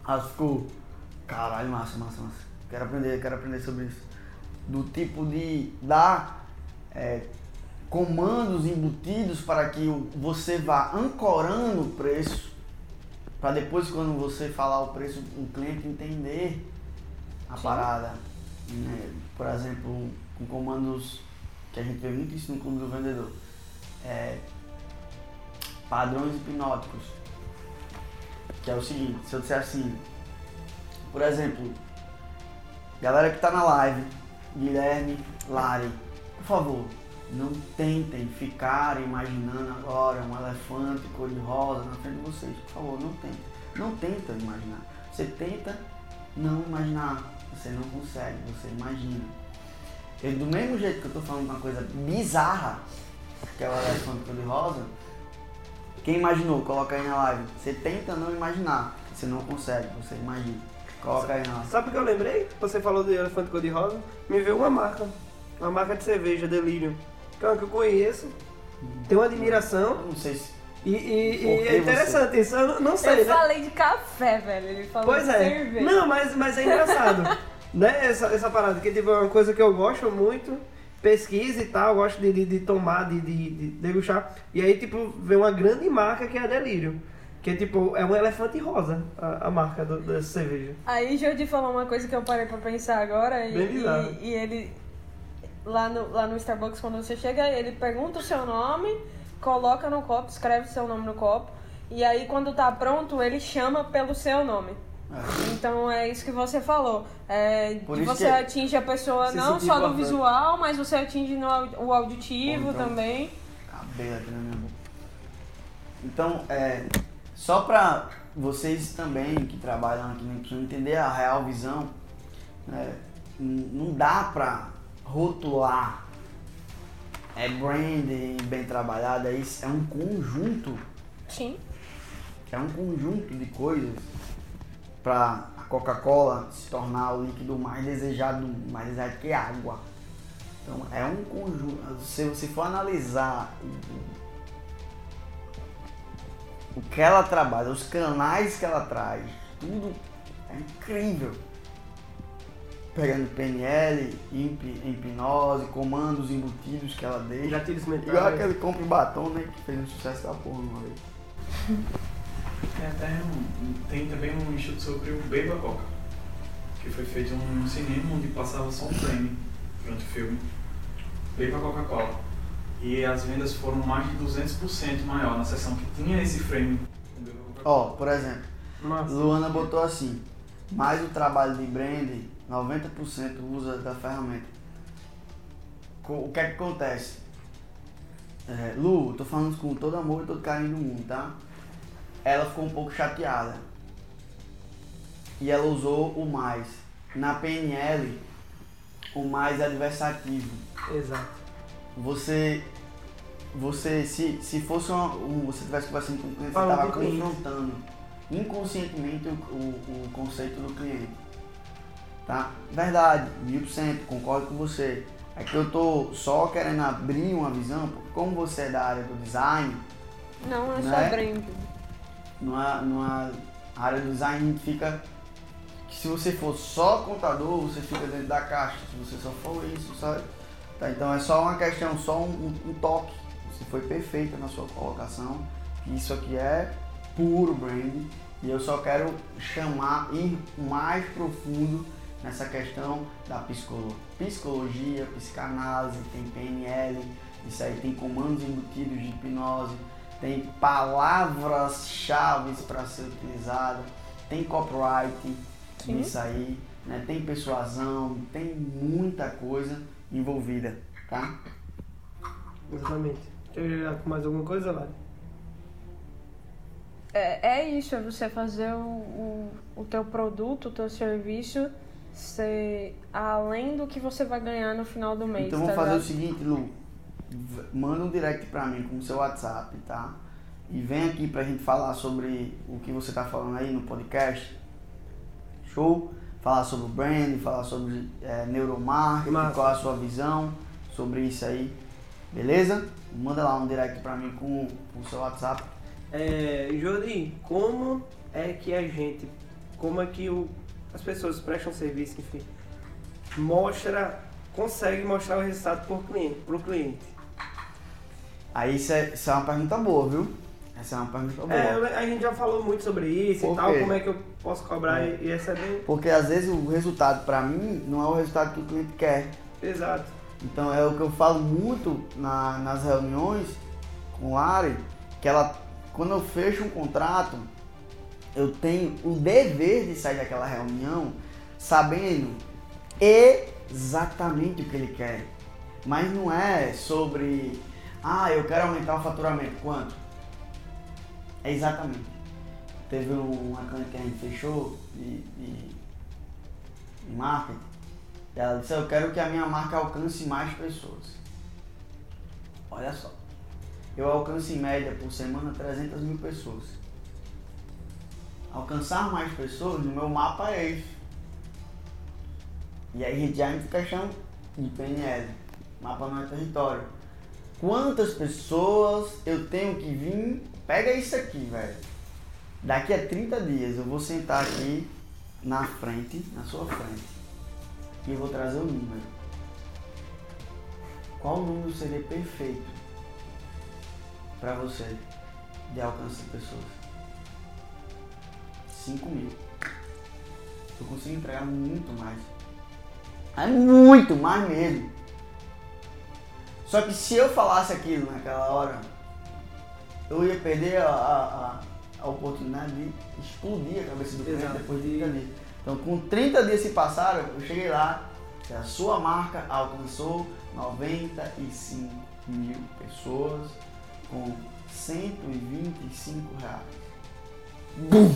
Alisson ficou, caralho, massa, massa, massa. Quero aprender, quero aprender sobre isso. Do tipo de dar é, comandos embutidos para que você vá ancorando o preço, para depois quando você falar o preço, o cliente entender a Sim. parada. né? Por exemplo, com comandos que a gente vê muito isso no clube do vendedor. É, padrões hipnóticos. Que é o seguinte, se eu disser assim, por exemplo, galera que tá na live, Guilherme, Lari, por favor, não tentem ficar imaginando agora um elefante cor-de-rosa na frente de vocês. Por favor, não tentem. Não tenta imaginar. Você tenta não imaginar. Você não consegue, você imagina. Eu, do mesmo jeito que eu tô falando uma coisa bizarra, que é o elefante cor-de-rosa, quem imaginou, coloca aí na live. Você tenta não imaginar. Você não consegue, você imagina. Coloca aí live. Sabe o que eu lembrei? Você falou do elefante cor-de-rosa. Me veio uma marca. Uma marca de cerveja, Delirium. Que é uma que eu conheço. Tenho uma admiração. Não sei se. E, e- Por e que é interessante isso. Eu não- não sei, Eu né? falei de café, velho. Ele falou Pois de é. cerveja. Não, mas, mas é engraçado. né? Essa, essa parada, que tipo, é uma coisa que eu gosto muito. Pesquisa e tal, gosto de, de, de tomar, de, de, de degustar. E aí, tipo, vem uma grande marca que é a Delírio. Que é tipo, é um elefante rosa, a, a marca do, dessa cerveja. Aí Jodi falou uma coisa que eu parei pra pensar agora e, e, e ele lá no, lá no Starbucks quando você chega, ele pergunta o seu nome, coloca no copo, escreve seu nome no copo e aí quando tá pronto ele chama pelo seu nome. É. Então é isso que você falou. É, que você que atinge a pessoa não só importante. visual, mas você atinge no, o auditivo Bom, então- também. cabelo na minha boca. Então, é, só para vocês também que trabalham aqui no Impulsion entender a real visão, né, não dá para rotular. É branding bem trabalhado, é, isso, é um conjunto, Sim. é um conjunto de coisas para a Coca-Cola se tornar o líquido mais desejado, mais desejado que água. Então é um conjunto. Se você for analisar o, que ela trabalha, os canais que ela traz, tudo é incrível. Pegando PNL, hip- hipnose, comandos embutidos que ela deixa. Gatilhos mentais. Igual aquele compre batom, né? Que fez um sucesso da porra uma vez. É, até um- tem também um estudo sobre o Beba Coca, que foi feito num cinema onde passava só um frame durante o filme. Beba Coca-Cola. E as vendas foram mais de 200% maior na sessão que tinha esse frame. Ó, por exemplo, Massa. Luana botou assim, mais o trabalho de brand, 90% usa da ferramenta. O que é que acontece? É, Lu, tô falando com todo amor e todo carinho do mundo, tá? Ela ficou um pouco chateada. E ela usou o mais. Na PNL, o mais é adversativo Exato. Você você se, se fosse uma, um, você tivesse conversando com o cliente, você estava confrontando inconscientemente o, o, o conceito do cliente. Tá? Verdade, mil por cento, concordo com você. É que eu tô só querendo abrir uma visão, porque como você é da área do design, Não é só Né? brand. numa, numa área do design a gente fica que se você for só contador, você fica dentro da caixa. Se você só for isso, sabe? Tá, então é só uma questão, só um, um- toque. Você foi perfeita na sua colocação. Isso aqui é puro brand. E eu só quero chamar, ir mais profundo nessa questão da psicolo- psicologia, psicanálise, tem PNL, isso aí tem comandos embutidos de hipnose, tem palavras-chave para ser utilizada, tem copyright Sim. nisso aí, né? tem persuasão, tem muita coisa envolvida, tá? Exatamente. Quer mais alguma coisa, Lari? É, é isso, é você fazer o, o, o teu produto, o teu serviço ser além do que você vai ganhar no final do mês. Então tá vamos fazer o ligado? seguinte, Lu. Manda um direct pra mim com o seu WhatsApp, tá? E vem aqui pra gente falar sobre o que você tá falando aí no podcast. Show? Falar sobre o brand, falar sobre é, neuromarketing, Massa. qual a sua visão sobre isso aí. Beleza? Manda lá um direct pra mim com, com o seu WhatsApp. É, como é que a gente, como é que o, as pessoas prestam serviço, enfim, mostra, consegue mostrar o resultado cliente, pro cliente? Aí isso é, isso é uma pergunta boa, viu? Essa é uma pergunta boa. É, a gente já falou muito sobre isso Por e tal, quê? como é que eu posso cobrar e e receber. Porque às vezes o resultado pra mim não é o resultado que o cliente quer. Exato. Então é o que eu falo muito na- nas reuniões com Lari, que ela, quando eu fecho um contrato, eu tenho o dever de sair daquela reunião sabendo exatamente o que ele quer. Mas não é sobre, ah, eu quero aumentar o faturamento. Quanto? É exatamente. Teve uma cliente que a gente fechou de, de, de marketing. E ela disse, eu quero que a minha marca alcance mais pessoas. Olha só. Eu alcanço em média por semana 300 mil pessoas. Alcançar mais pessoas no meu mapa é esse. E aí a gente já entra questão de PNL. Mapa não é território. Quantas pessoas eu tenho que vir? Pega isso aqui, velho. Daqui a 30 dias eu vou sentar aqui na frente, na sua frente. E eu vou trazer o número. Qual número seria perfeito para você de alcance de pessoas? 5 mil. Eu consigo entregar muito mais. É muito mais mesmo. Só que se eu falasse aquilo naquela hora, eu ia perder a, a, a oportunidade de explodir a cabeça do cliente Exato. depois de 30 dias. Então, com 30 dias se passaram, eu cheguei lá, a sua marca alcançou 95 mil pessoas com 125 reais. Bum!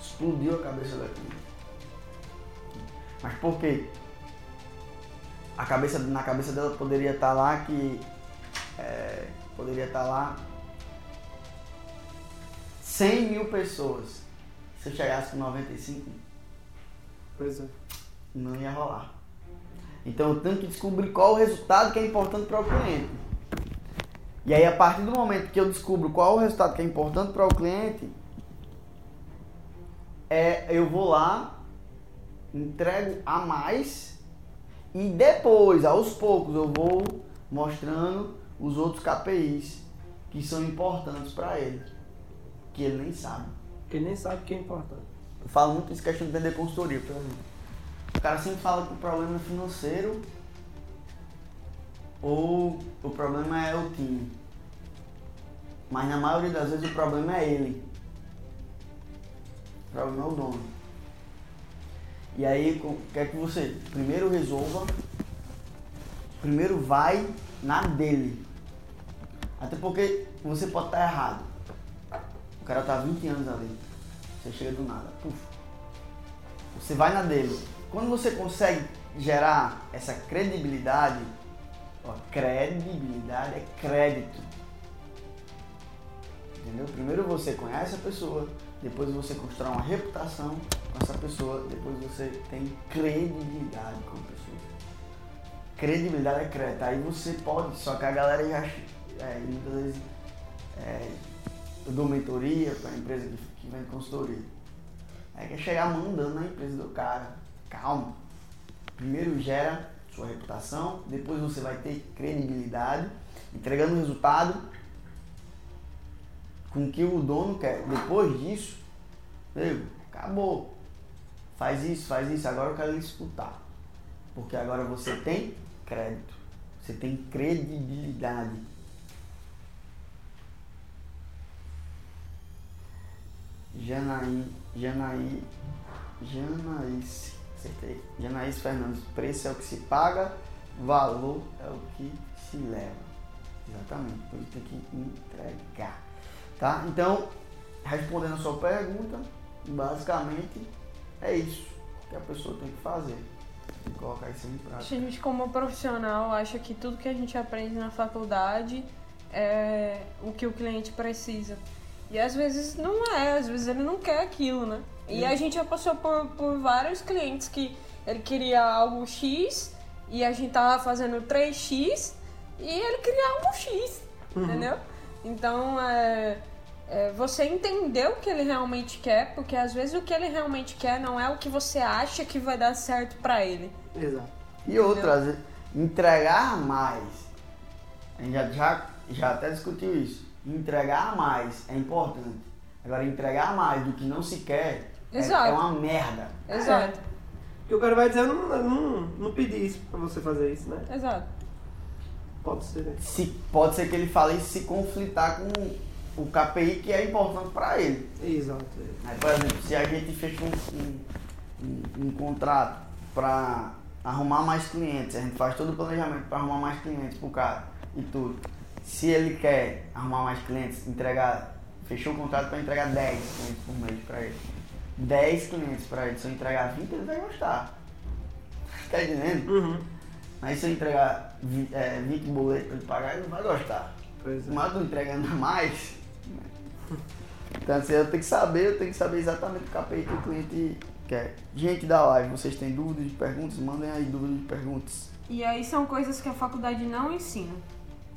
Explodiu a cabeça da cliente. Mas por quê? A cabeça, na cabeça dela poderia estar lá que. é, poderia estar lá 100 mil pessoas. Se eu chegasse com 95, Pois é. não ia rolar. Então eu tenho que descobrir qual o resultado que é importante para o cliente. E aí a partir do momento que eu descubro qual o resultado que é importante para o cliente, é eu vou lá, entrego a mais e depois, aos poucos, eu vou mostrando os outros KPIs que são importantes para ele, que ele nem sabe. Porque ele nem sabe o que é importante. Eu falo muito isso questão de vender consultoria, por exemplo. O cara sempre fala que o problema é financeiro ou o problema é o time. Mas na maioria das vezes o problema é ele. O problema é o dono. E aí, o que é que você primeiro resolva, primeiro vai na dele. Até porque você pode estar errado. Cara tá 20 anos ali. Você chega do nada. Puf. Você vai na dele. Quando você consegue gerar essa credibilidade, ó, credibilidade é crédito. Entendeu? Primeiro você conhece a pessoa, depois você constrói uma reputação com essa pessoa, depois você tem credibilidade com a pessoa. Credibilidade é crédito. Aí você pode, só que a galera já é, muitas vezes é, eu dou mentoria para a empresa que, que vem consultoria. Aí quer chegar mandando na empresa do cara. Calma. Primeiro gera sua reputação, depois você vai ter credibilidade, entregando resultado com o que o dono quer. Depois disso, nego, acabou. Faz isso, faz isso, agora eu quero escutar. Porque agora você tem crédito, você tem credibilidade. Janaí, Janaí, Janaís, acertei. Janaís Fernandes, preço é o que se paga, valor é o que se leva. Exatamente, então tem que entregar. Tá? Então, respondendo a sua pergunta, basicamente é isso que a pessoa tem que fazer. Tem que colocar isso em A prática. gente, como profissional, acha que tudo que a gente aprende na faculdade é o que o cliente precisa. E às vezes não é, às vezes ele não quer aquilo, né? E a gente já passou por, por vários clientes que ele queria algo X e a gente tava fazendo 3X e ele queria algo X, entendeu? Então, é, é você entender o que ele realmente quer, porque às vezes o que ele realmente quer não é o que você acha que vai dar certo pra ele. Exato. E outra, entregar mais. A gente já, já, já até discutiu isso. Entregar mais é importante. Agora, entregar mais do que não se quer é, Exato. é uma merda. Exato, Porque o cara vai dizer, eu não, eu não, não pedi isso pra você fazer isso, né? exato. Pode ser, né? Se, pode ser que ele fale isso se conflitar com, o KPI que é importante para ele. Exato. Aí, por exemplo, se a gente fecha um, um, um, um contrato para arrumar mais clientes, a gente faz todo o planejamento para arrumar mais clientes pro cara e tudo. Se ele quer arrumar mais clientes, entregar, fechou o contrato para entregar 10 clientes por mês para ele. 10 clientes para ele, se eu entregar 20, ele vai gostar. Tá entendendo? Uhum. Aí se eu entregar 20, é, 20 boletos para ele pagar, ele não vai gostar. Pois é. Mas eu tô entregando mais. Então assim, eu tenho que saber, eu tenho que saber exatamente o KPI que o cliente quer. Gente da live, vocês têm dúvidas de perguntas? Mandem aí dúvidas de perguntas. E aí são coisas que a faculdade não ensina.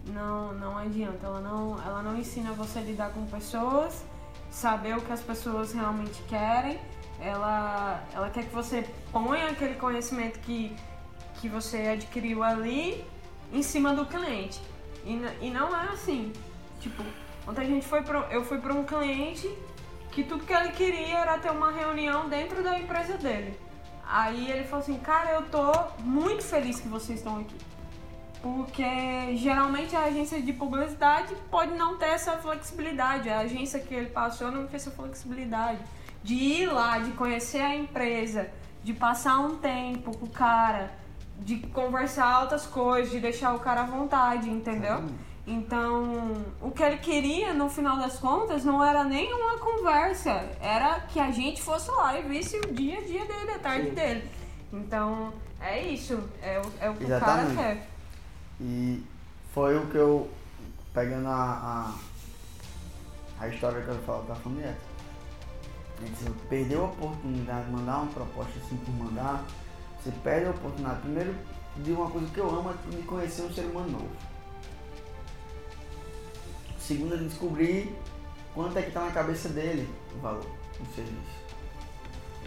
Não, não adianta, ela não, ela não ensina você a lidar com pessoas, saber o que as pessoas realmente querem. Ela, ela quer que você ponha aquele conhecimento que, que você adquiriu ali em cima do cliente. E, e não é assim. Tipo, ontem a gente foi pro, eu fui para um cliente que tudo que ele queria era ter uma reunião dentro da empresa dele. Aí ele falou assim, cara, eu tô muito feliz que vocês estão aqui. Porque geralmente a agência de publicidade pode não ter essa flexibilidade. A agência que ele passou não tem essa flexibilidade. De ir lá, de conhecer a empresa, de passar um tempo com o cara, de conversar altas coisas, de deixar o cara à vontade, entendeu? Então, o que ele queria no final das contas não era nem uma conversa, era que a gente fosse lá e visse o dia a dia dele, a tarde Sim. dele. Então, é isso, é o, é o que Exatamente. o cara quer. E foi o que eu, pegando a, a, a história que eu falo da família, você perdeu a oportunidade de mandar uma proposta assim por mandar, você perde a oportunidade, primeiro, de uma coisa que eu amo, é de conhecer um ser humano novo. Segundo, de descobrir quanto é que está na cabeça dele o valor do serviço.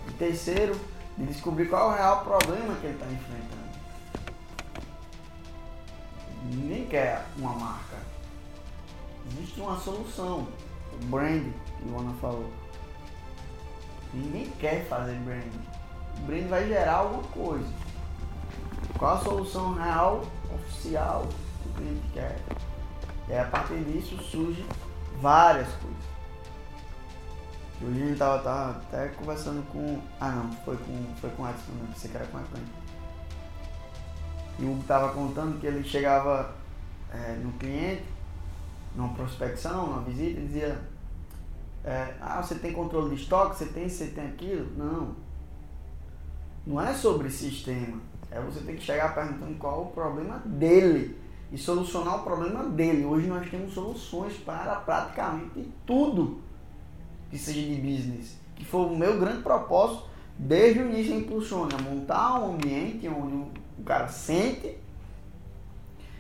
E terceiro, de descobrir qual é o real problema que ele está enfrentando. Ninguém quer uma marca. Existe uma solução. O brand, que o Ana falou. Ninguém quer fazer brand. O brand vai gerar alguma coisa. Qual a solução real, oficial, que o cliente quer? E aí, a partir disso surgem várias coisas. Hoje a gente tava, tava até conversando com. Ah não, foi com, foi com o Edson, não pensei que era com a Clem. E o Hugo tava contando que ele chegava é, no cliente, numa prospecção, numa visita, e dizia, é, ah, você tem controle de estoque, você tem, você tem aquilo? Não. Não é sobre sistema. É você tem que chegar perguntando qual o problema dele e solucionar o problema dele. Hoje nós temos soluções para praticamente tudo que seja de business. Que foi o meu grande propósito desde o início Impulsiona. Montar um ambiente onde o cara sente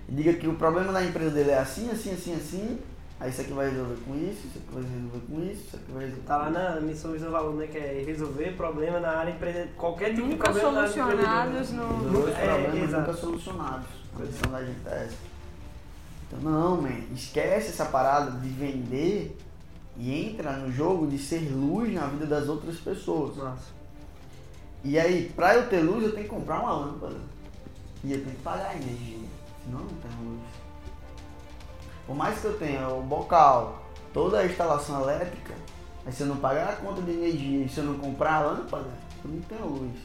e diga que o problema da empresa dele é assim, assim, assim, assim. Aí isso aqui vai resolver com isso, isso aqui vai resolver com isso, isso aqui vai resolver Tá lá na missão Visão Valor, né? Que é resolver problema na área empreendedora. Qualquer tipo de Nunca problema na área solucionados no- Dois É, problemas exato. nunca solucionados. A condição da gente é essa. Então, não, man, esquece essa parada de vender e entra no jogo de ser luz na vida das outras pessoas. Nossa. E aí, pra eu ter luz, eu tenho que comprar uma lâmpada. E eu tenho que pagar a energia. Senão não tenho luz. Por mais que eu tenha o bocal, toda a instalação elétrica, mas se eu não pagar a conta de energia e se eu não comprar a lâmpada, eu não tenho luz.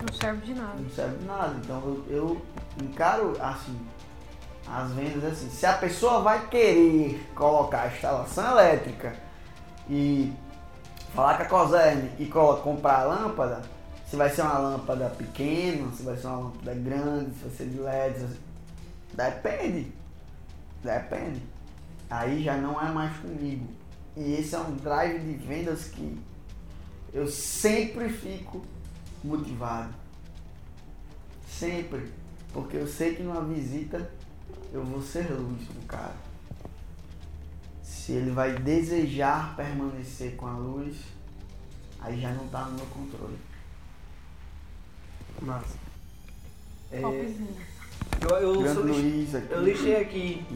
Não serve de nada. Não serve de nada. Então eu, eu encaro assim as vendas assim. Se a pessoa vai querer colocar a instalação elétrica e falar com a Coserne e comprar a lâmpada, se vai ser uma lâmpada pequena, se vai ser uma lâmpada grande, se vai ser de LED, depende. Depende. Aí já não é mais comigo. E esse é um drive de vendas que eu sempre fico motivado. Sempre. Porque eu sei que numa visita eu vou ser luz pro cara. Se ele vai desejar permanecer com a luz, aí já não tá no meu controle. Massa. É, eu, eu, Grande sou- Luiz aqui, eu listei aqui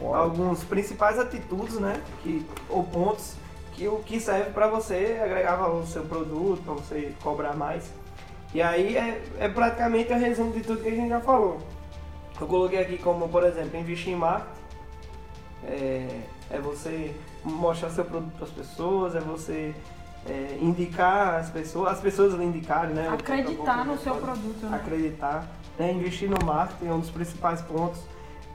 alguns principais atitudes, né? Que, ou pontos que o que serve para você agregar valor no seu produto, para você cobrar mais. E aí é, é praticamente o resumo de tudo que a gente já falou. Eu coloquei aqui como, por exemplo, investir em marketing. É, é você mostrar seu produto para as pessoas, é você é, indicar as pessoas, as pessoas indicarem, né? Acreditar no seu produto, né? Acreditar, né? investir no marketing é um dos principais pontos.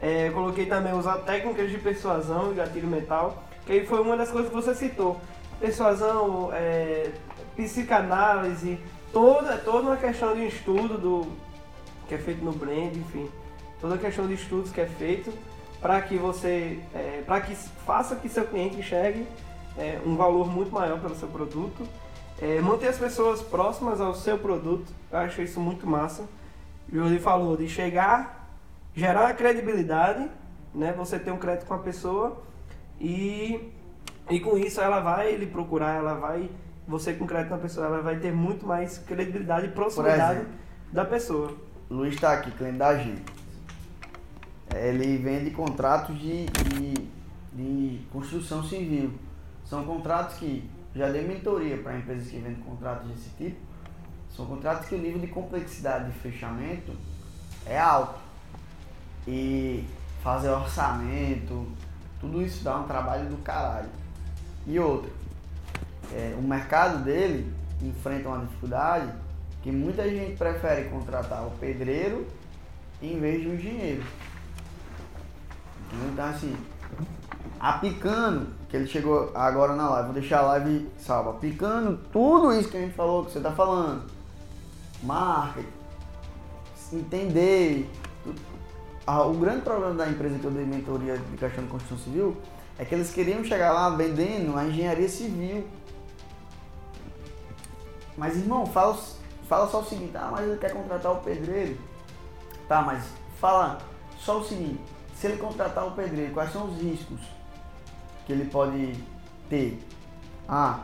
É, coloquei também usar técnicas de persuasão e gatilho mental, que aí foi uma das coisas que você citou. Persuasão, é, psicanálise, toda, toda uma questão de estudo do, que é feito no brand, enfim, toda a questão de estudos que é feito para que você, é, para que faça que seu cliente enxergue é, um valor muito maior pelo seu produto, é, manter as pessoas próximas ao seu produto, eu acho isso muito massa. O Jordi falou de chegar, gerar credibilidade, né? Você ter um crédito com a pessoa e, e com isso ela vai lhe procurar, ela vai, você com crédito na pessoa, ela vai ter muito mais credibilidade e proximidade exemplo. da pessoa. Luiz está aqui, cliente da gente. Ele vende contratos de, de, de construção civil. São contratos que já dei mentoria para empresas que vendem contratos desse tipo. São contratos que o nível de complexidade de fechamento é alto. E fazer orçamento, tudo isso dá um trabalho do caralho. E outra, é, o mercado dele enfrenta uma dificuldade que muita gente prefere contratar o pedreiro em vez de um engenheiro. Então assim, aplicando, que ele chegou agora na live, vou deixar a live salva, aplicando tudo isso que a gente falou, que você está falando, marketing, entender. Ah, o grande problema da empresa que eu dei mentoria de questão de construção civil é que eles queriam chegar lá vendendo a engenharia civil. Mas irmão, fala, fala só o seguinte, ah, mas ele quer contratar o pedreiro. Tá, mas fala só o seguinte, se ele contratar o pedreiro, quais são os riscos que ele pode ter? Ah,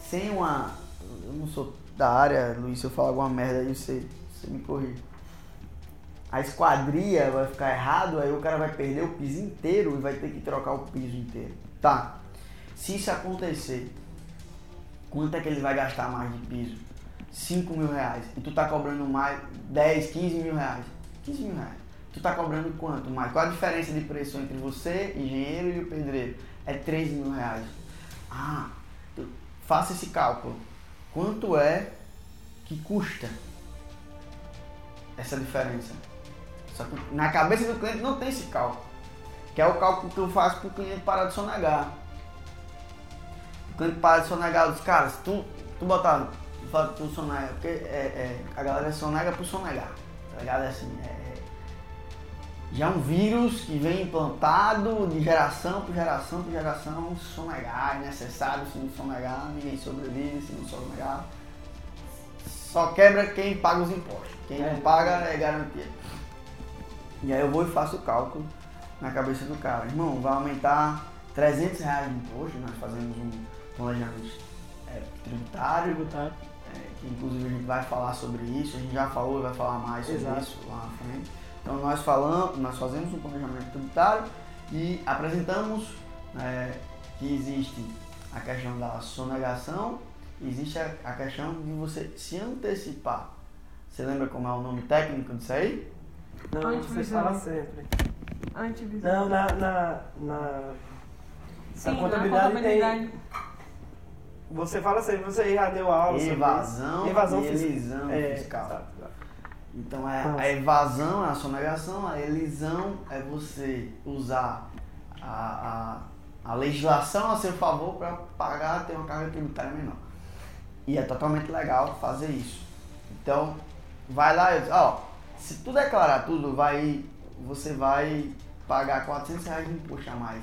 sem uma. Eu não sou da área, Luiz, se eu falar alguma merda aí, você, você me corrige. A esquadria vai ficar errado, aí o cara vai perder o piso inteiro e vai ter que trocar o piso inteiro. Tá. Se isso acontecer, quanto é que ele vai gastar mais de piso? 5 mil reais. E tu tá cobrando mais 10, 15 mil reais. 15 mil reais. Tu tá cobrando quanto mais? Qual a diferença de preço entre você, engenheiro e o pedreiro? É 3 mil reais. Ah, faça esse cálculo. Quanto é que custa essa diferença? Só que na cabeça do cliente não tem esse cálculo. Que é o cálculo que eu faço para o cliente parar de sonegar. O cliente para de sonegar, eu disse, cara, se tu, tu botar, tu sonega, porque é, é, a galera sonega por sonegar. Tá ligado? É assim, é, já é um vírus que vem implantado de geração por geração por geração, sonegar, é necessário, se não sonegar, ninguém sobrevive, se não sonegar. Só quebra quem paga os impostos. Quem É. não paga é garantia. E aí eu vou e faço o cálculo na cabeça do cara. Irmão, vai aumentar 300 reais de imposto, nós fazemos um planejamento é, tributário, Tributário. é, que inclusive a gente vai falar sobre isso, a gente já falou e vai falar mais sobre Exato. isso lá na frente. Então nós falamos, nós fazemos um planejamento tributário e apresentamos é, que existe a questão da sonegação, existe a, a questão de você se antecipar. Você lembra como é o nome técnico disso aí? Não, você Antivisão. fala sempre. Antivisão. Não, na. na, na Sim, na na contabilidade, contabilidade. tem. Você fala sempre, você já deu aula sobre Evasão isso. Evasão e fis- elisão é, fiscal. exato, exato. Então é, Nossa. a evasão é a sonegação, a elisão é você usar a, a, a legislação a seu favor para pagar ter uma carga tributária menor. E é totalmente legal fazer isso. Então, vai lá e diz, ó, se tu declarar tudo, vai, você vai pagar 400 reais de imposto a mais.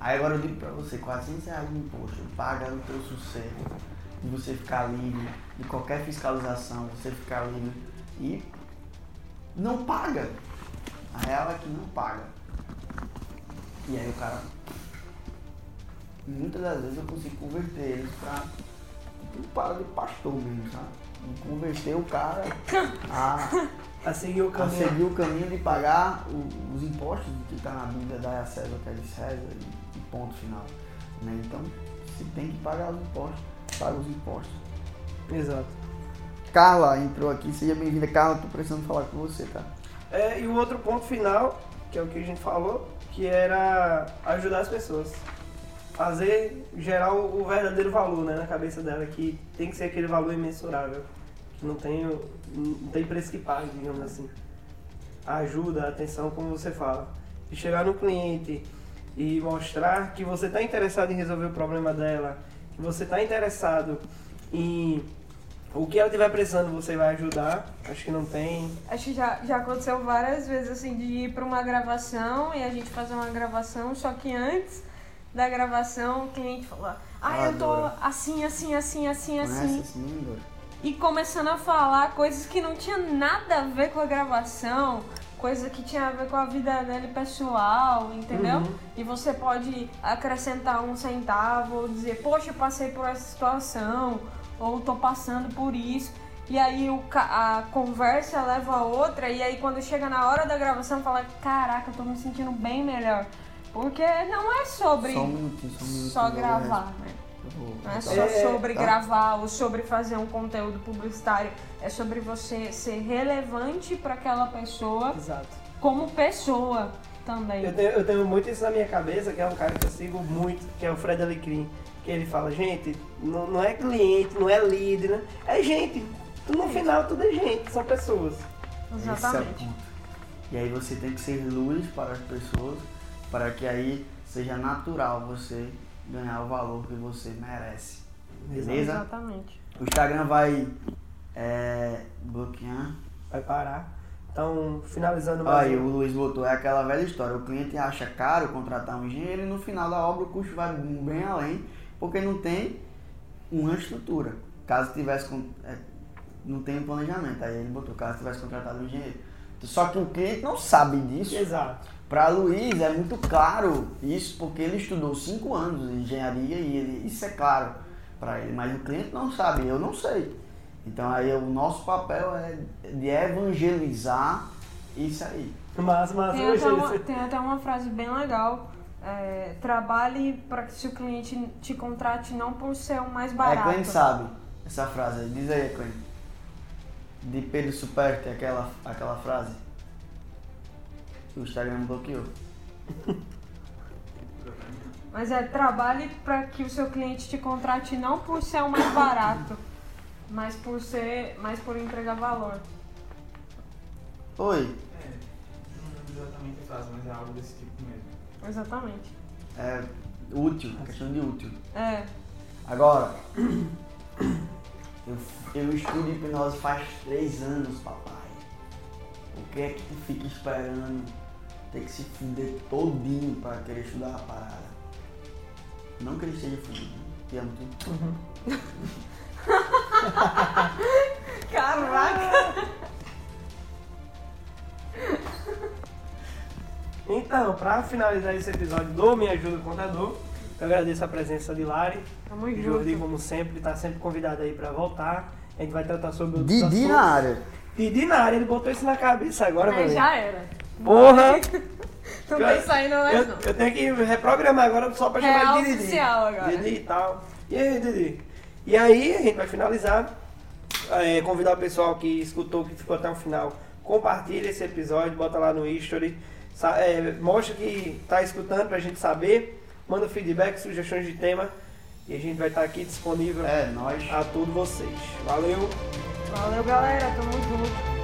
Aí agora eu digo pra você, 400 reais de imposto, paga o teu sossego, de você ficar livre de qualquer fiscalização, você ficar livre e não paga. A real é que não paga. E aí o cara. Muitas das vezes eu consigo converter eles pra. Tipo, para de pastor mesmo, sabe? E converter o cara a, A seguir o a caminho. seguir o caminho de pagar o- os impostos que está na Bíblia, dar a César o que é de César e, e ponto final. Né? Então, se tem que pagar os impostos, paga os impostos. Exato. Carla entrou aqui, seja bem-vinda. Carla, tô precisando falar com você, tá? É, e o outro ponto final, que é o que a gente falou, que era ajudar as pessoas. fazer, gerar o, o verdadeiro valor né, na cabeça dela, que tem que ser aquele valor imensurável, que não tem, não tem preço que pague, digamos assim. Ajuda, atenção, como você fala. De chegar no cliente e mostrar que você está interessado em resolver o problema dela, que você está interessado em o que ela estiver precisando você vai ajudar. Acho que não tem. Acho que já, já aconteceu várias vezes assim de ir pra uma gravação e a gente fazer uma gravação, só que antes da gravação o cliente falou, ah, eu tô assim, assim, assim, assim, Conhece assim. número? E começando a falar coisas que não tinha nada a ver com a gravação, coisa que tinha a ver com a vida dele pessoal, entendeu? Uhum. E você pode acrescentar um centavo ou dizer, poxa, eu passei por essa situação, ou tô passando por isso. E aí o, a conversa leva a outra, e aí quando chega na hora da gravação, fala, caraca, eu tô me sentindo bem melhor. Porque não é sobre Só um minutinho, só um minutinho. só vou gravar, né? Vou- Não é tá. só É, sobre tá. gravar ou sobre fazer um conteúdo publicitário. É sobre você ser relevante para aquela pessoa Exato. como pessoa também. Eu tenho, eu tenho muito isso na minha cabeça, que é um cara que eu sigo muito, que é o Fred Alecrim. Que ele fala, gente, não, não é cliente, não é lead, né? É gente. No final tudo é gente, são pessoas. Esse é o Exatamente. ponto. E aí você tem que ser luz para as pessoas, para que aí seja natural você ganhar o valor que você merece. Beleza? Exatamente. O Instagram vai é, bloquear. Vai parar. Então, finalizando mais Aí um. o Luiz botou, é aquela velha história, o cliente acha caro contratar um engenheiro e no final da obra o custo vai bem além, porque não tem uma estrutura. Caso tivesse, é, não tem um planejamento, aí ele botou, caso tivesse contratado um engenheiro. Só que o cliente não sabe disso. Exato. Para Luiz é muito claro isso, porque ele estudou cinco anos em engenharia e ele, isso é claro para ele, mas o cliente não sabe, eu não sei. Então aí o nosso papel é de evangelizar isso aí. Mas, mas Tem hoje até, uma, tem até uma frase bem legal. É, trabalhe para que se o cliente te contrate não por ser o mais É barato. Clean sabe essa frase diz aí, Clean. De Pedro Superti, aquela, aquela frase. Que o Instagram bloqueou. Mas é trabalhe para que o seu cliente te contrate não por ser o mais barato, mas por ser, mas por entregar valor. Oi, É, não exatamente a frase, mas é algo desse tipo mesmo. Exatamente. é útil, questão de útil. É. Agora, eu, eu estudo hipnose faz três anos, papai. O que é que tu fica esperando ter que se fuder todinho pra querer estudar a parada? Não que ele esteja fudido? Te amo tu. Caraca! Então, pra finalizar esse episódio do Me Ajuda Contador, eu agradeço a presença de Lari. Tamo O Jordi, junto. como sempre, tá sempre convidado aí pra voltar. A gente vai tratar sobre outros Didi assuntos. na área. Didi na área, ele botou isso na cabeça agora, É, meu já era. Porra! Não tem saindo mais Eu, não. eu tenho que reprogramar agora só pra chamar ele de Didi. oficial agora. Didi e tal. E aí, Didi? E aí, a gente vai finalizar. É, convidar o pessoal que escutou, que ficou até o final, compartilha esse episódio, bota lá no history. É, mostra que tá escutando pra gente saber. Manda feedback, sugestões de tema. E a gente vai estar aqui disponível É, nós. a todos vocês. Valeu! Valeu, galera. Tamo junto.